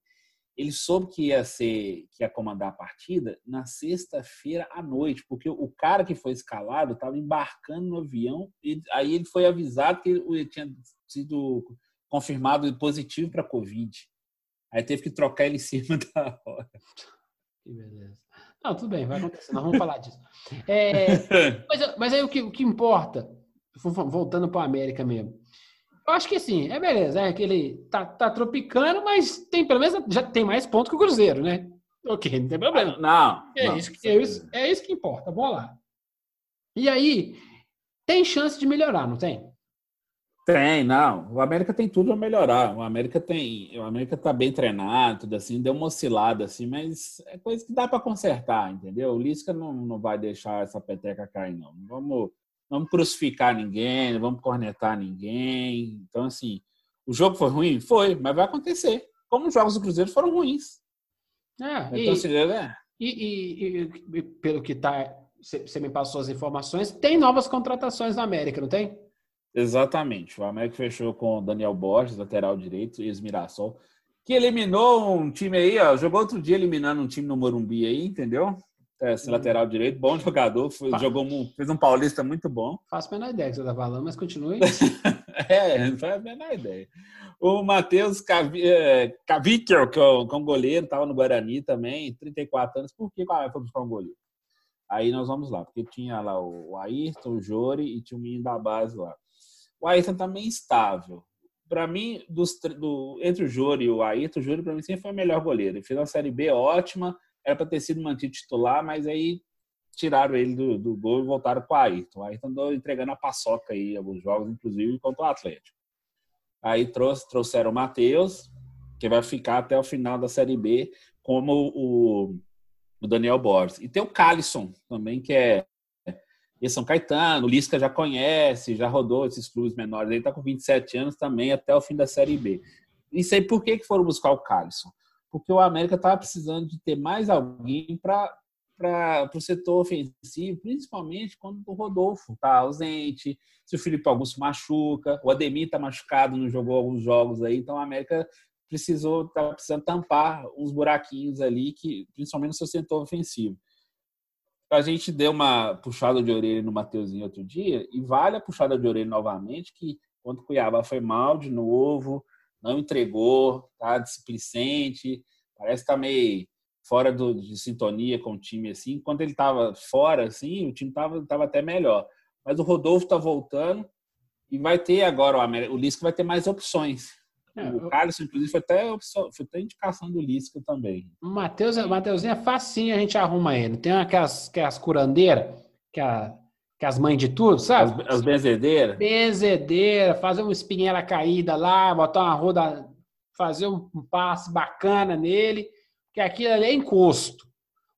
ele soube que ia ser que ia comandar a partida na sexta-feira à noite, porque o cara que foi escalado estava embarcando no avião e aí ele foi avisado que ele tinha sido confirmado positivo para Covid. Aí teve que trocar ele em cima <laughs> da hora. Que beleza. Não, tudo bem, vai acontecer, nós vamos falar disso. É, <laughs> mas, mas, aí o que, o que importa, voltando para a América mesmo, eu acho que assim, é beleza, é que ele tá, tá tropicando, mas tem pelo menos já tem mais pontos que o Cruzeiro, né? Ok, não tem problema. não. É, não, isso, que, é, isso, é isso que importa, vamos lá. E aí, tem chance de melhorar, não tem? Tem, não. O América tem tudo a melhorar. O América tem, o América tá bem treinado, tudo assim, deu uma oscilada assim, mas é coisa que dá para consertar, entendeu? O Lisca não, não vai deixar essa peteca cair não. Vamos vamos crucificar ninguém, não vamos cornetar ninguém. Então, assim, o jogo foi ruim? Foi, mas vai acontecer. Como os jogos do Cruzeiro foram ruins. É, então, e, assim, é... e, e, e, pelo que tá, você me passou as informações, tem novas contratações na América, não tem? Exatamente. O América fechou com o Daniel Borges, lateral direito, e ex-Mirassol, que eliminou um time aí, ó, jogou outro dia eliminando um time no Morumbi aí, entendeu? esse uhum. lateral direito, bom jogador, foi, jogou um, fez um paulista muito bom. Faço a menor ideia que você está falando, mas continue. <laughs> é, não faz a menor ideia. O Matheus que é o é goleiro, estava no Guarani também, 34 anos. Por que foi buscar um goleiro? Aí nós vamos lá, porque tinha lá o Ayrton, o Jori e tinha o menino da base lá. O Ayrton também estável. Para mim, dos, do, entre o Jori e o Ayrton, o Jori para mim sempre foi o melhor goleiro. Ele fez uma Série B ótima, era para ter sido mantido titular, mas aí tiraram ele do, do gol e voltaram com o Ayrton. O Ayrton andou entregando a paçoca aí alguns jogos, inclusive contra o Atlético. Aí trouxe, trouxeram o Matheus, que vai ficar até o final da Série B, como o, o Daniel Borges. E tem o Calisson também, que é e São Caetano, o Lisca já conhece, já rodou esses clubes menores. Ele está com 27 anos também até o fim da Série B. E sei por que, que foram buscar o Calisson porque o América estava precisando de ter mais alguém para o setor ofensivo, principalmente quando o Rodolfo está ausente, se o Felipe Augusto machuca, o Ademir está machucado, não jogou alguns jogos aí, então o América precisou, tá precisando tampar uns buraquinhos ali, que, principalmente no seu setor ofensivo. A gente deu uma puxada de orelha no Mateuzinho outro dia, e vale a puxada de orelha novamente, que quando o Cuiabá foi mal de novo, não entregou, tá displicente, parece que tá meio fora do, de sintonia com o time assim. Quando ele estava fora assim, o time estava tava até melhor. Mas o Rodolfo está voltando e vai ter agora o, o Lisca vai ter mais opções. É, o Carlos, inclusive, foi até, foi até indicação do Lisca também. O Matheus, Mateuzinho é facinho, a gente arruma ele. Tem aquelas, aquelas curandeiras, que a que as mães de tudo, sabe? As, as benzedeiras. Benzedeira, fazer uma espinhela caída lá, botar uma roda, fazer um, um passe bacana nele, que aquilo ali é encosto.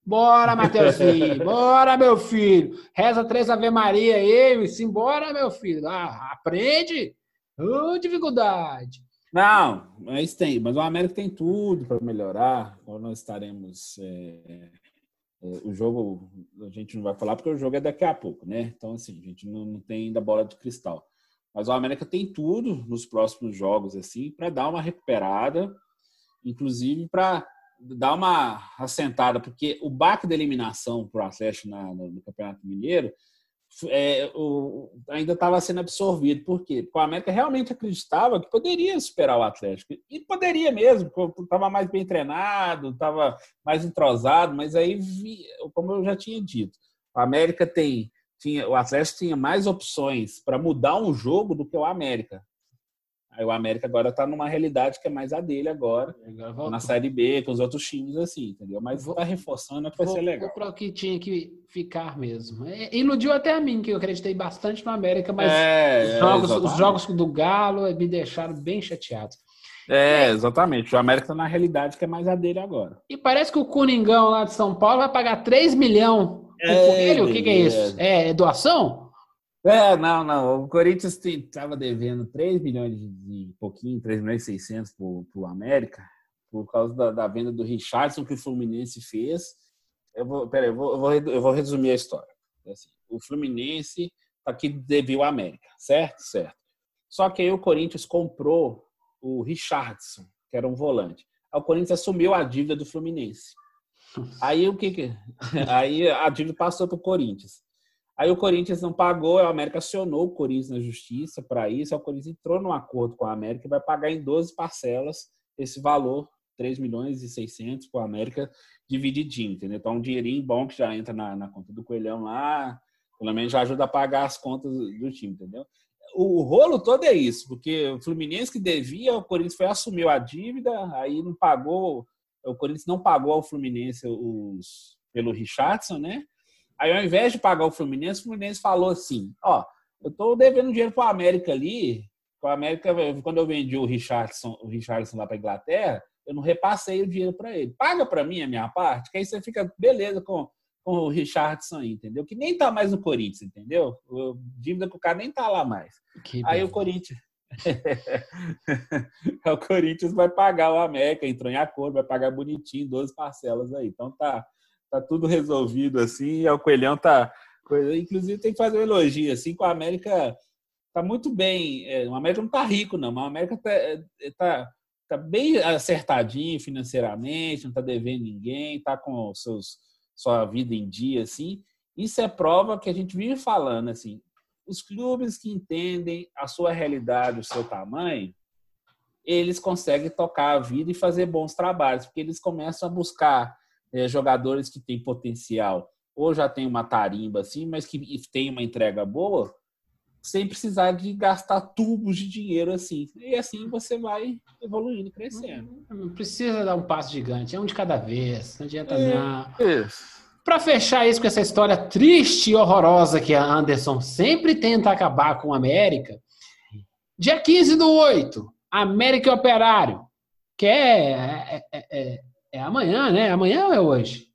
Bora, Mateuzinho, <laughs> bora, meu filho. Reza três Ave Maria aí, simbora, meu filho. Ah, aprende. Oh, dificuldade. Não, mas tem, mas o América tem tudo para melhorar. Nós estaremos é, é, o jogo a gente não vai falar porque o jogo é daqui a pouco, né? Então, assim, a gente não, não tem ainda bola de cristal. Mas o América tem tudo nos próximos jogos, assim, para dar uma recuperada, inclusive para dar uma assentada, porque o baque da eliminação para o Atlético na, no, Campeonato Mineiro é, o, ainda estava sendo absorvido. Por quê? Porque o América realmente acreditava que poderia superar o Atlético. E poderia mesmo, estava mais bem treinado, estava mais entrosado, mas aí, como eu já tinha dito, o América tem. Tinha, o Atlético tinha mais opções para mudar um jogo do que o América. Aí o América agora está numa realidade que é mais a dele agora, agora na Série B, com os outros times assim, entendeu? Mas está reforçando que vai vou, ser legal. Para o que tinha que ficar mesmo. É, iludiu até a mim, que eu acreditei bastante no América, mas é, os, jogos, é, os jogos do Galo me deixaram bem chateado. É, exatamente. O América está na realidade que é mais a dele agora. E parece que o Cuningão lá de São Paulo vai pagar 3 milhões é, ele. O que, que é isso? É doação? É, não, não. O Corinthians estava devendo 3 milhões de, pouquinho, 3 milhões e 600 para o América, por causa da, da, venda do Richardson que o Fluminense fez. Eu vou, peraí, eu vou, eu vou, eu vou resumir a história. Assim, o Fluminense tá aqui devia o América, certo? Certo. Só que aí o Corinthians comprou o Richardson, que era um volante. Aí o Corinthians assumiu a dívida do Fluminense. Aí o que, que... <laughs> aí a dívida passou para o Corinthians. Aí o Corinthians não pagou, a América acionou o Corinthians na justiça para isso, o Corinthians entrou num acordo com a América e vai pagar em 12 parcelas esse valor, 3 milhões e 600 para a América divididinho, entendeu? Então, um dinheirinho bom que já entra na, na, conta do Coelhão lá, pelo menos já ajuda a pagar as contas do time, entendeu? O rolo todo é isso, porque o Fluminense que devia, o Corinthians foi assumiu a dívida, aí não pagou, o Corinthians não pagou ao Fluminense os, pelo Richardson, né? Aí, ao invés de pagar o Fluminense, o Fluminense falou assim: ó, eu tô devendo dinheiro para o América ali. O América, quando eu vendi o Richardson, o Richardson lá para Inglaterra, eu não repassei o dinheiro para ele. Paga para mim a minha parte, que aí você fica beleza com, com o Richardson aí, entendeu? Que nem tá mais no Corinthians, entendeu? O dívida que o cara nem tá lá mais. Que aí bem. o Corinthians. <laughs> o Corinthians vai pagar o América, entrou em acordo, vai pagar bonitinho, 12 parcelas aí. Então tá, tá tudo resolvido assim, e o Coelhão tá. Inclusive, tem que fazer um elogio, assim, com a América tá muito bem. É, o América não tá rico, não, mas a América tá, é, tá, tá bem acertadinho financeiramente, não tá devendo ninguém, tá com seus, sua vida em dia, assim. Isso é prova que a gente vive falando, assim, os clubes que entendem a sua realidade, o seu tamanho, eles conseguem tocar a vida e fazer bons trabalhos, porque eles começam a buscar é, jogadores que têm potencial ou já tem uma tarimba assim, mas que tem uma entrega boa, sem precisar de gastar tubos de dinheiro assim. E assim você vai evoluindo, crescendo. Não precisa dar um passo gigante, é um de cada vez. Não adianta é, não. Para fechar isso com essa história triste e horrorosa que a Anderson sempre tenta acabar com a América, dia 15 do 8, América e Operário, que é, é, é, é é amanhã, né? Amanhã ou é hoje?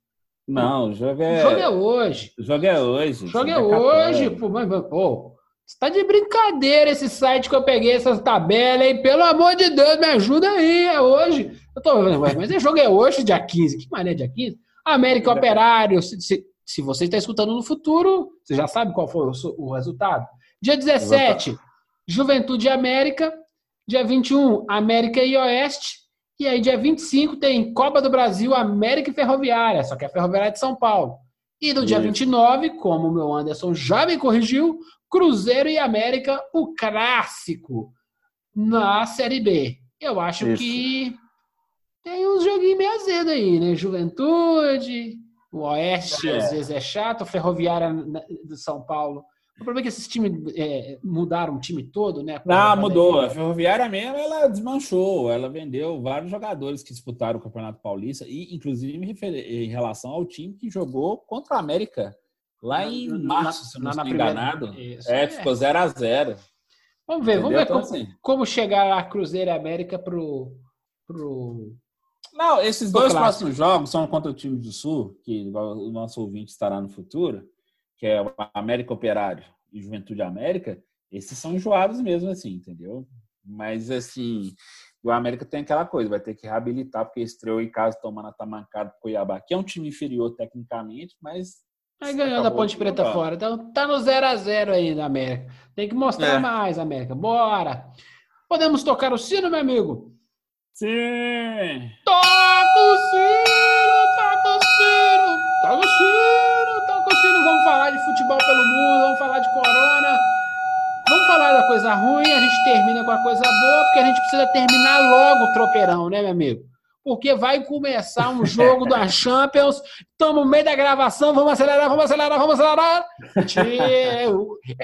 Não, o jogo é. O jogo é hoje. O jogo é hoje. O jogo é hoje. Pô, mas, pô, você tá de brincadeira esse site que eu peguei essas tabelas aí. Pelo amor de Deus, me ajuda aí. É hoje. Eu tô mas o jogo é hoje, dia 15. Que maneira, dia 15? América Operário. Se, se, se você está escutando no futuro, você já sabe qual foi o, o resultado. Dia 17, Juventude América. Dia 21, América e Oeste. E aí, dia 25, tem Copa do Brasil, América e Ferroviária, só que é Ferroviária de São Paulo. E no dia 29, como o meu Anderson já me corrigiu, Cruzeiro e América, o clássico na Série B. Eu acho Isso. que tem uns joguinhos meio azedo aí, né? Juventude, o Oeste é. às vezes é chato, Ferroviária do São Paulo o problema é que esses times é, mudaram o time todo, né? Ah, mudou. A Ferroviária mesmo, ela desmanchou. Ela vendeu vários jogadores que disputaram o Campeonato Paulista, e inclusive em relação ao time que jogou contra a América lá em março, se não estou enganado. Isso, é, é, ficou 0 a 0 Vamos ver, Entendeu? vamos ver então, como, assim... como, chegar a Cruzeiro e América pro, pro. Não, esses dois clássico. próximos jogos são contra o time do Sul, que o nosso ouvinte estará no futuro que é o América Operário e Juventude América, esses são enjoados mesmo, assim, entendeu? Mas, assim, o América tem aquela coisa, vai ter que reabilitar, porque estreou em casa tomando a tamancada pro Cuiabá, que é um time inferior tecnicamente, mas. Aí ganhou da Ponte Preta jogar. fora. Então tá no 0x0 aí da América. Tem que mostrar é. mais, América. Bora! Podemos tocar o sino, meu amigo? Sim! Toca o sino! Toca o sino! Toca o sino! Toca o fosse, não vamos falar de futebol pelo mundo, vamos falar de corona. Vamos falar da coisa ruim, a gente termina com a coisa boa, porque a gente precisa terminar logo o tropeirão, né, meu amigo? Porque vai começar um jogo da <laughs> Champions, estamos no meio da gravação, vamos acelerar, vamos acelerar, vamos acelerar.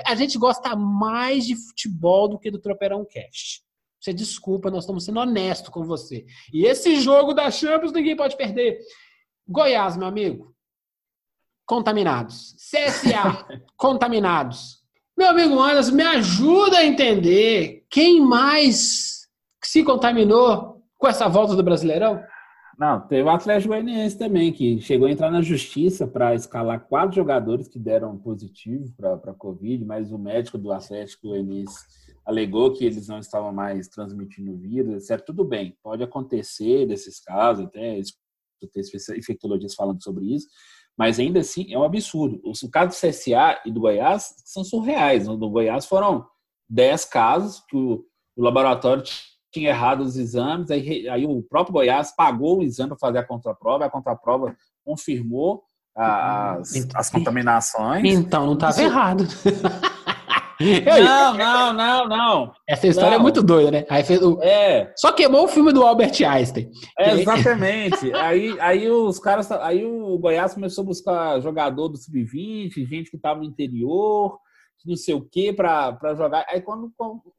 A gente gosta mais de futebol do que do Tropeirão Cast. Você desculpa, nós estamos sendo honestos com você. E esse jogo da Champions ninguém pode perder. Goiás, meu amigo, contaminados. CSA, <laughs> contaminados. Meu amigo Anderson, me ajuda a entender quem mais se contaminou com essa volta do Brasileirão? Não, teve o Atlético Goianiense também, que chegou a entrar na justiça para escalar quatro jogadores que deram positivo para a Covid, mas o médico do Atlético Goianiense alegou que eles não estavam mais transmitindo o vírus, etc. Tudo bem, pode acontecer desses casos, até escutei infectologistas falando sobre isso, mas ainda assim é um absurdo. Os casos do CSA e do Goiás são surreais. No do Goiás foram 10 casos que o, o laboratório tinha errado os exames, aí, aí, o próprio Goiás pagou o exame para fazer a contraprova, a contraprova confirmou as, então, as contaminações. Então não estava errado. <laughs> <laughs> não, não, não, não. Essa história é não. é muito doida, né? Aí fez o... é. Só queimou o filme do Albert Einstein. É, exatamente. <laughs> aí, aí os caras. Aí o Goiás começou a buscar jogador do Sub-20, gente que estava no interior, não sei o quê, para jogar. Aí quando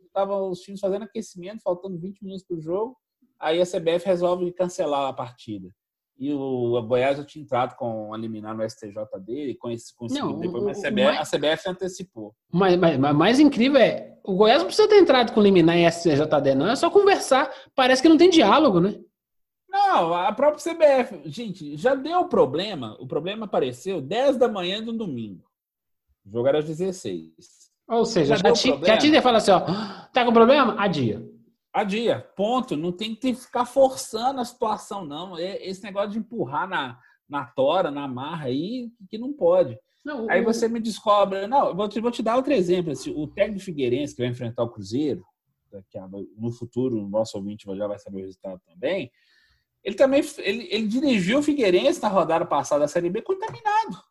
estavam os times fazendo aquecimento, faltando 20 minutos para o jogo, aí a CBF resolve cancelar a partida. E o Goiás já tinha entrado com a liminar no STJ dele, com esse conseguido depois, mas a CBF, mais, a CBF antecipou. Mas, mas, mas mais incrível é, o Goiás não precisa ter entrado com liminar em STJD, não, é só conversar. Parece que não tem diálogo, né? Não, a própria CBF, gente, já deu problema. O problema apareceu 10 da manhã do domingo. O jogo era às 16. Ou seja, já, já, já tinha assim, ó, tá com problema? Adia. Adia, ponto. Não tem que ficar forçando a situação, não. É esse negócio de empurrar na, na tora, na marra aí, que não pode. Não, aí você me descobre. Não, vou te, vou te dar outro exemplo. Assim, o técnico Figueirense, que vai enfrentar o Cruzeiro, que no futuro o nosso ouvinte já vai saber o resultado também. Ele também ele, ele dirigiu o Figueirense na rodada passada da Série B contaminado.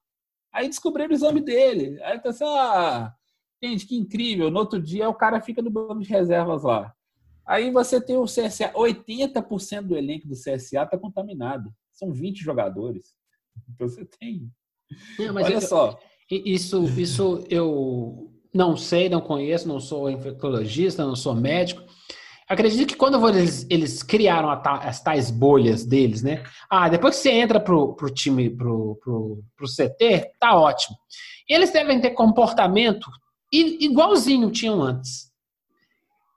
Aí descobriram o exame dele. Aí tá assim, ah, gente, que incrível. No outro dia o cara fica no banco de reservas lá. Aí você tem o CSA, 80% do elenco do CSA está contaminado. São 20 jogadores. Então você tem. Não, Olha eu, só. Isso, isso eu não sei, não conheço, não sou infectologista, não sou médico. Acredito que quando eles, eles criaram as tais bolhas deles, né? Ah, depois que você entra pro, pro time, pro, pro, pro CT, tá ótimo. Eles devem ter comportamento igualzinho tinham antes.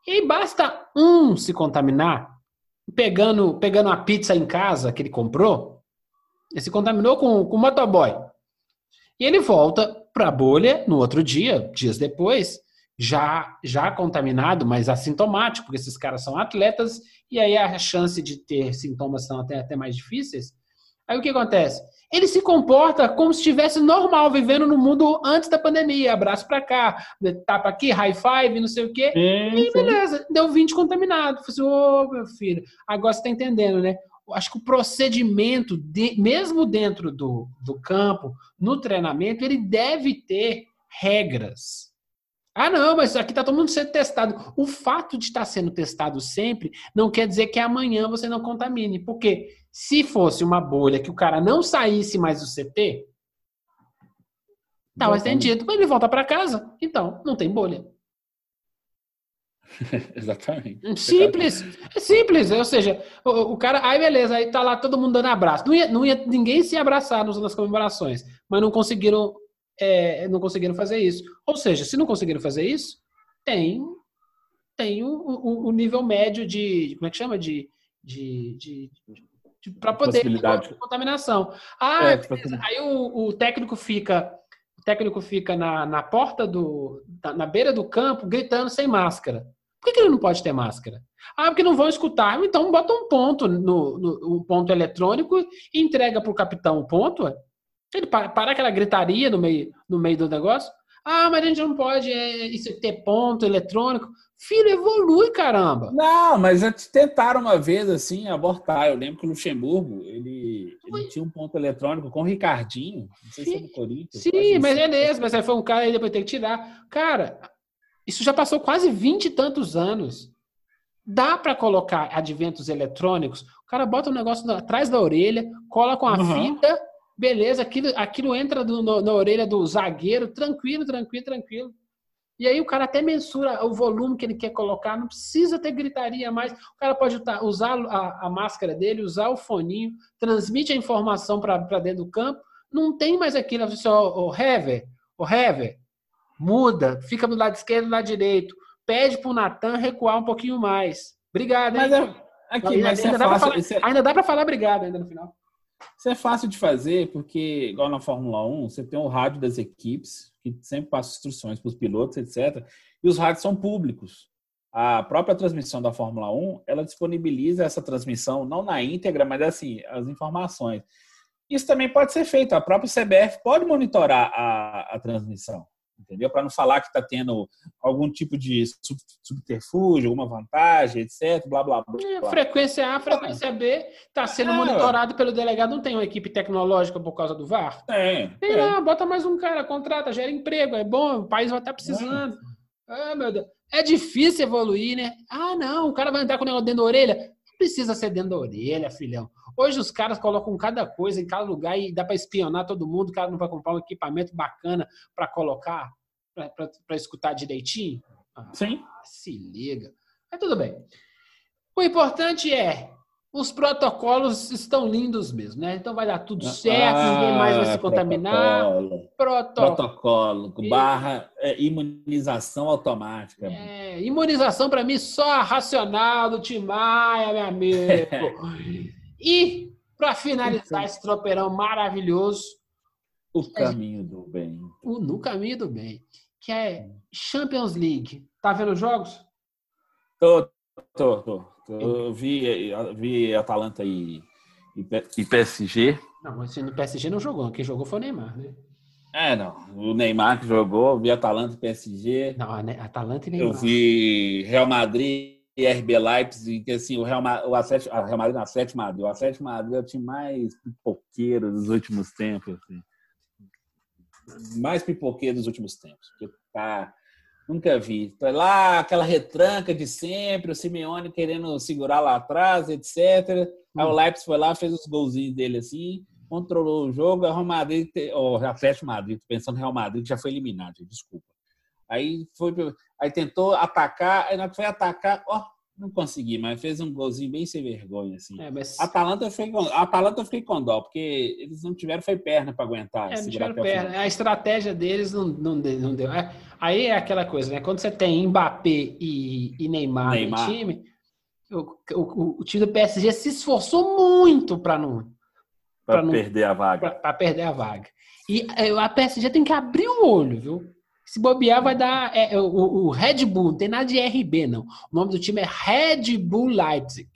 E basta um se contaminar, pegando, pegando a pizza em casa que ele comprou, ele se contaminou com, com o motoboy. E ele volta para a bolha no outro dia, dias depois, já, já contaminado, mas assintomático, porque esses caras são atletas, e aí a chance de ter sintomas são até, até mais difíceis. Aí o que acontece? Ele se comporta como se estivesse normal, vivendo no mundo antes da pandemia. Abraço para cá, tapa aqui, high five, não sei o quê. e beleza, deu 20 contaminado. Falei assim, ô oh, meu filho, agora você está entendendo, né? Acho que o procedimento, de, mesmo dentro do, do campo, no treinamento, ele deve ter regras. Ah, não, mas aqui está todo mundo sendo testado. O fato de estar sendo testado sempre não quer dizer que amanhã você não contamine. Por quê? Se fosse uma bolha que o cara não saísse mais do CT, estava estendido, mas ele volta para casa, então não tem bolha. <laughs> Exatamente. Simples, é simples. Ou seja, o, o, cara, aí beleza, aí tá lá todo mundo dando abraço. Não ia, não ia ninguém se abraçar nas comemorações, mas não conseguiram, é, não conseguiram fazer isso. Ou seja, se não conseguiram fazer isso, tem, tem o, o, o nível médio de, como é que chama? De, de, de, para poder de contaminação. Ah, é, tipo aí o, o, técnico fica o técnico fica na, na porta do na, na, beira do campo gritando sem máscara. Por que, que, ele não pode ter máscara? Ah, porque não vão escutar. Então bota um ponto no, no um ponto eletrônico e entrega para o capitão o ponto. Ele para, para aquela gritaria no meio no meio do negócio. Ah, mas a gente não pode é, isso, ter ponto eletrônico. Filho, evolui, caramba. Não, mas já tentaram uma vez assim abortar. Eu lembro que o Luxemburgo ele, ele tinha um ponto eletrônico com o Ricardinho, não sei se é do Corinthians. Sim, mas é mesmo, mas aí foi um cara aí depois tem que tirar. Cara, isso já passou quase vinte e tantos anos. Dá para colocar adventos eletrônicos. O cara bota um negócio atrás da orelha, cola com a uhum. fita, beleza, aquilo, aquilo entra do, no, na orelha do zagueiro, tranquilo, tranquilo, tranquilo. E aí o cara até mensura o volume que ele quer colocar, não precisa ter gritaria mais. O cara pode usar a, a máscara dele, usar o foninho, transmite a informação para dentro do campo. Não tem mais aquilo, só o Hever, o Hever, muda, fica do lado esquerdo do lado direito. Pede para o Natan recuar um pouquinho mais. Obrigado, hein? Mas é, aqui, mas ainda, é dá fácil, falar, é... ainda dá para falar obrigado ainda no final. Isso é fácil de fazer, porque, igual na Fórmula 1, você tem o rádio das equipes, que sempre passa instruções para os pilotos, etc. E os rádios são públicos. A própria transmissão da Fórmula 1, ela disponibiliza essa transmissão, não na íntegra, mas assim, as informações. Isso também pode ser feito. A própria CBF pode monitorar a, a transmissão entendeu? Para não falar que está tendo algum tipo de subterfúgio, alguma vantagem, etc. Blá blá blá. É, frequência A, frequência B está sendo é. monitorado pelo delegado. Não tem uma equipe tecnológica por causa do VAR? Tem. Tem lá, bota mais um cara, contrata, gera emprego, é bom, o país vai estar tá precisando. É. Ah, meu Deus. É difícil evoluir, né? Ah, não, o cara vai entrar com o negócio dentro da orelha. Não precisa ser dentro da orelha, filhão. Hoje os caras colocam cada coisa em cada lugar e dá para espionar todo mundo. O cara não vai comprar um equipamento bacana para colocar, para escutar direitinho? Ah, Sim. Se liga. Mas tudo bem. O importante é os protocolos estão lindos mesmo, né? Então vai dar tudo ah, certo, ah, ninguém mais vai se contaminar. Protocolo. Protocolo, protocolo barra é, imunização automática. É, imunização para mim só racional do Timaya, meu amigo. <laughs> E, para finalizar esse tropeirão maravilhoso, o caminho do bem. O No caminho do bem, que é Champions League. Tá vendo os jogos? Tô, tô, tô. Eu vi, vi Atalanta e, e PSG. Não, mas no PSG não jogou. Quem jogou foi o Neymar, né? É, não. O Neymar que jogou, vi Atalanta e PSG. Não, Atalanta e Neymar. Eu vi Real Madrid RB Leipzig, que assim, o Real, o Atlético, o Real Madrid não, o Atlético Madrid. O Atlético Madrid é o time mais pipoqueiro dos últimos tempos, assim. Mais pipoqueiro dos últimos tempos. Porque tá, nunca vi. Tá lá aquela retranca de sempre, o Simeone querendo segurar lá atrás, etc. Aí o hum. Leipzig foi lá, fez os golzinhos dele assim, controlou o jogo, o Real Madrid, o Atlético Madrid, pensando no Real Madrid, que já foi eliminado, desculpa. Aí foi, aí tentou atacar, aí na hora que foi atacar, ó, não consegui, mas fez um golzinho bem sem vergonha, assim. É, mas... Atalanta eu fiquei com, Atalanta eu fiquei com dó, porque eles não tiveram foi perna para aguentar. É, não tiveram perna. A estratégia deles não, não, não deu. É, aí é aquela coisa, né? Quando você tem Mbappé e, e Neymar, Neymar, no time, o, o, o, time do PSG se esforçou muito para não para perder a vaga. Para perder a vaga. E é, a PSG tem que abrir o olho, viu? Se bobear, vai dar é, é, o, o, Red Bull, não tem nada de RB, não. O nome do time é Red Bull Leipzig.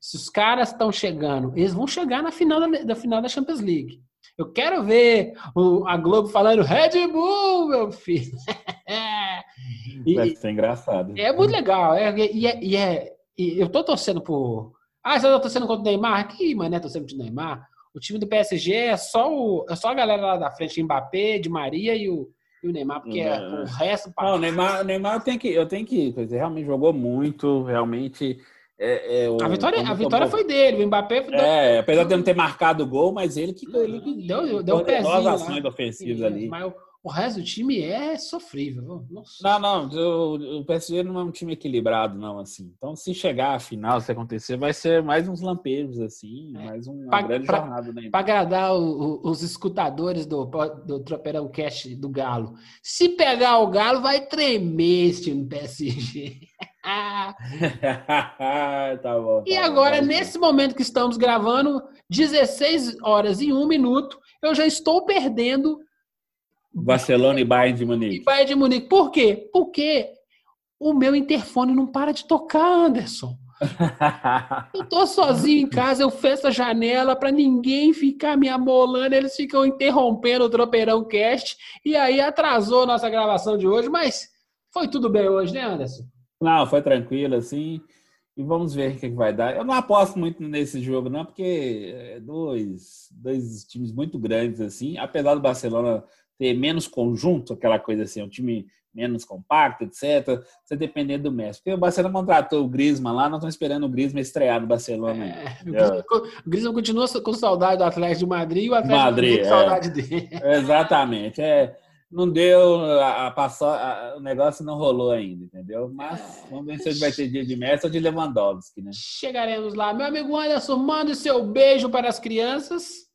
Se os caras estão chegando, eles vão chegar na final da, da, final da Champions League. Eu quero ver o, a Globo falando Red Bull, meu filho. <laughs> e, Vai ser engraçado. É muito legal. É, e, é, e, é, e eu tô torcendo por. Ah, você tá torcendo contra o Neymar? Que mané torcendo de Neymar? O time do PSG é só, o, é só a galera lá da frente, Mbappé, de Maria e o, e o Neymar, porque é, o resto. Não, o Neymar, o Neymar eu tenho que, eu tenho que, dizer, realmente jogou muito, realmente. É, é, o, a vitória, a vitória foi dele, o Mbappé. Foi é, apesar de não ter marcado o gol, mas ele que, ele que deu, deu um pezinho. as ações ofensivas ali. Mas o resto do time é sofrível. Nossa. Não, não, o, o PSG não é um time equilibrado, não, assim. Então, se chegar à final, se acontecer, vai ser mais uns lampejos, assim, é. mais uma pra, grande pra, jornada. Para agradar o, o, os escutadores do, do Tropeirão Cast do Galo. Se pegar o Galo, vai tremer esse time PSG. <laughs> tá bom. Tá e agora, bom, nesse momento que estamos gravando, 16 horas e 1 minuto, eu já estou perdendo Barcelona e Bayern de Munique. E Bayern de Munique. Por quê? Porque o meu interfone não para de tocar, Anderson. <laughs> eu tô sozinho em casa, eu fecho a janela para ninguém ficar me amolando, eles ficam interrompendo o Tropeirão Cast e aí atrasou a nossa gravação de hoje, mas foi tudo bem hoje, né, Anderson? Não, foi tranquilo, assim. E vamos ver o que, vai dar. Eu não aposto muito nesse jogo, não, porque é dois, dois times muito grandes, assim. Apesar do Barcelona ter menos conjunto, aquela coisa assim, um time menos compacto, etc. Você depender do Messi. Porque o Barcelona contratou o Griezmann lá, nós estamos esperando o Griezmann estrear no Barcelona. É, o Griezmann continua com saudade do Atlético de Madrid e o Atlético Madrid, com saudade é. dele. <laughs> Exatamente. É, não deu, a, a, passou, a, o negócio não rolou ainda, entendeu? Mas é. vamos ver se hoje vai ter dia de Messi ou de Lewandowski, né? Chegaremos lá. Meu amigo Anderson, manda o seu beijo para as crianças.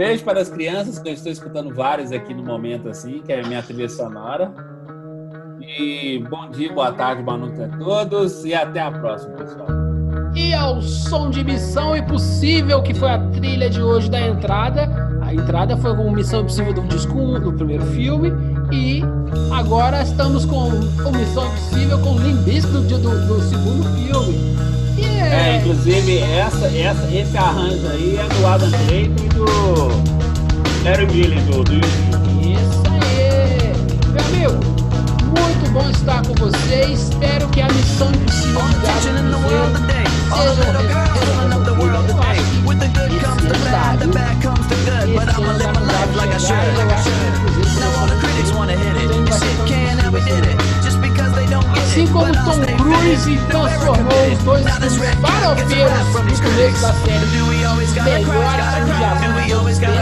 Beijo para as crianças, que eu estou escutando vários aqui no momento, assim, que é a minha trilha sonora. E bom dia, boa tarde, boa noite a todos e até a próxima, pessoal. E ao som de Missão Impossível, que foi a trilha de hoje da entrada, a entrada foi com Missão Impossível do disco 1, do primeiro filme. E agora estamos com o Missão Impossível com Limp do, do, do segundo filme. Yeah. É, inclusive essa, essa, esse arranjo aí é do Adam Clayton e do Larry Gillen do, do Isso aí! Meu amigo, muito bom estar com você. Espero que a missão impossível de Gato seja Assim como Tom Cruise transformou os dois farofeiros no começo da série melhores filmes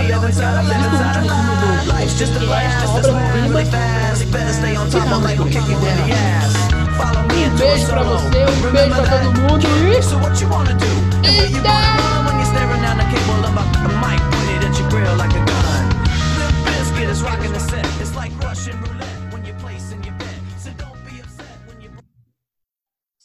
de ação dos anos 70, desde o último filme do que é a obra-prima Finalmente, um beijo pra você, um beijo pra todo mundo e... Então...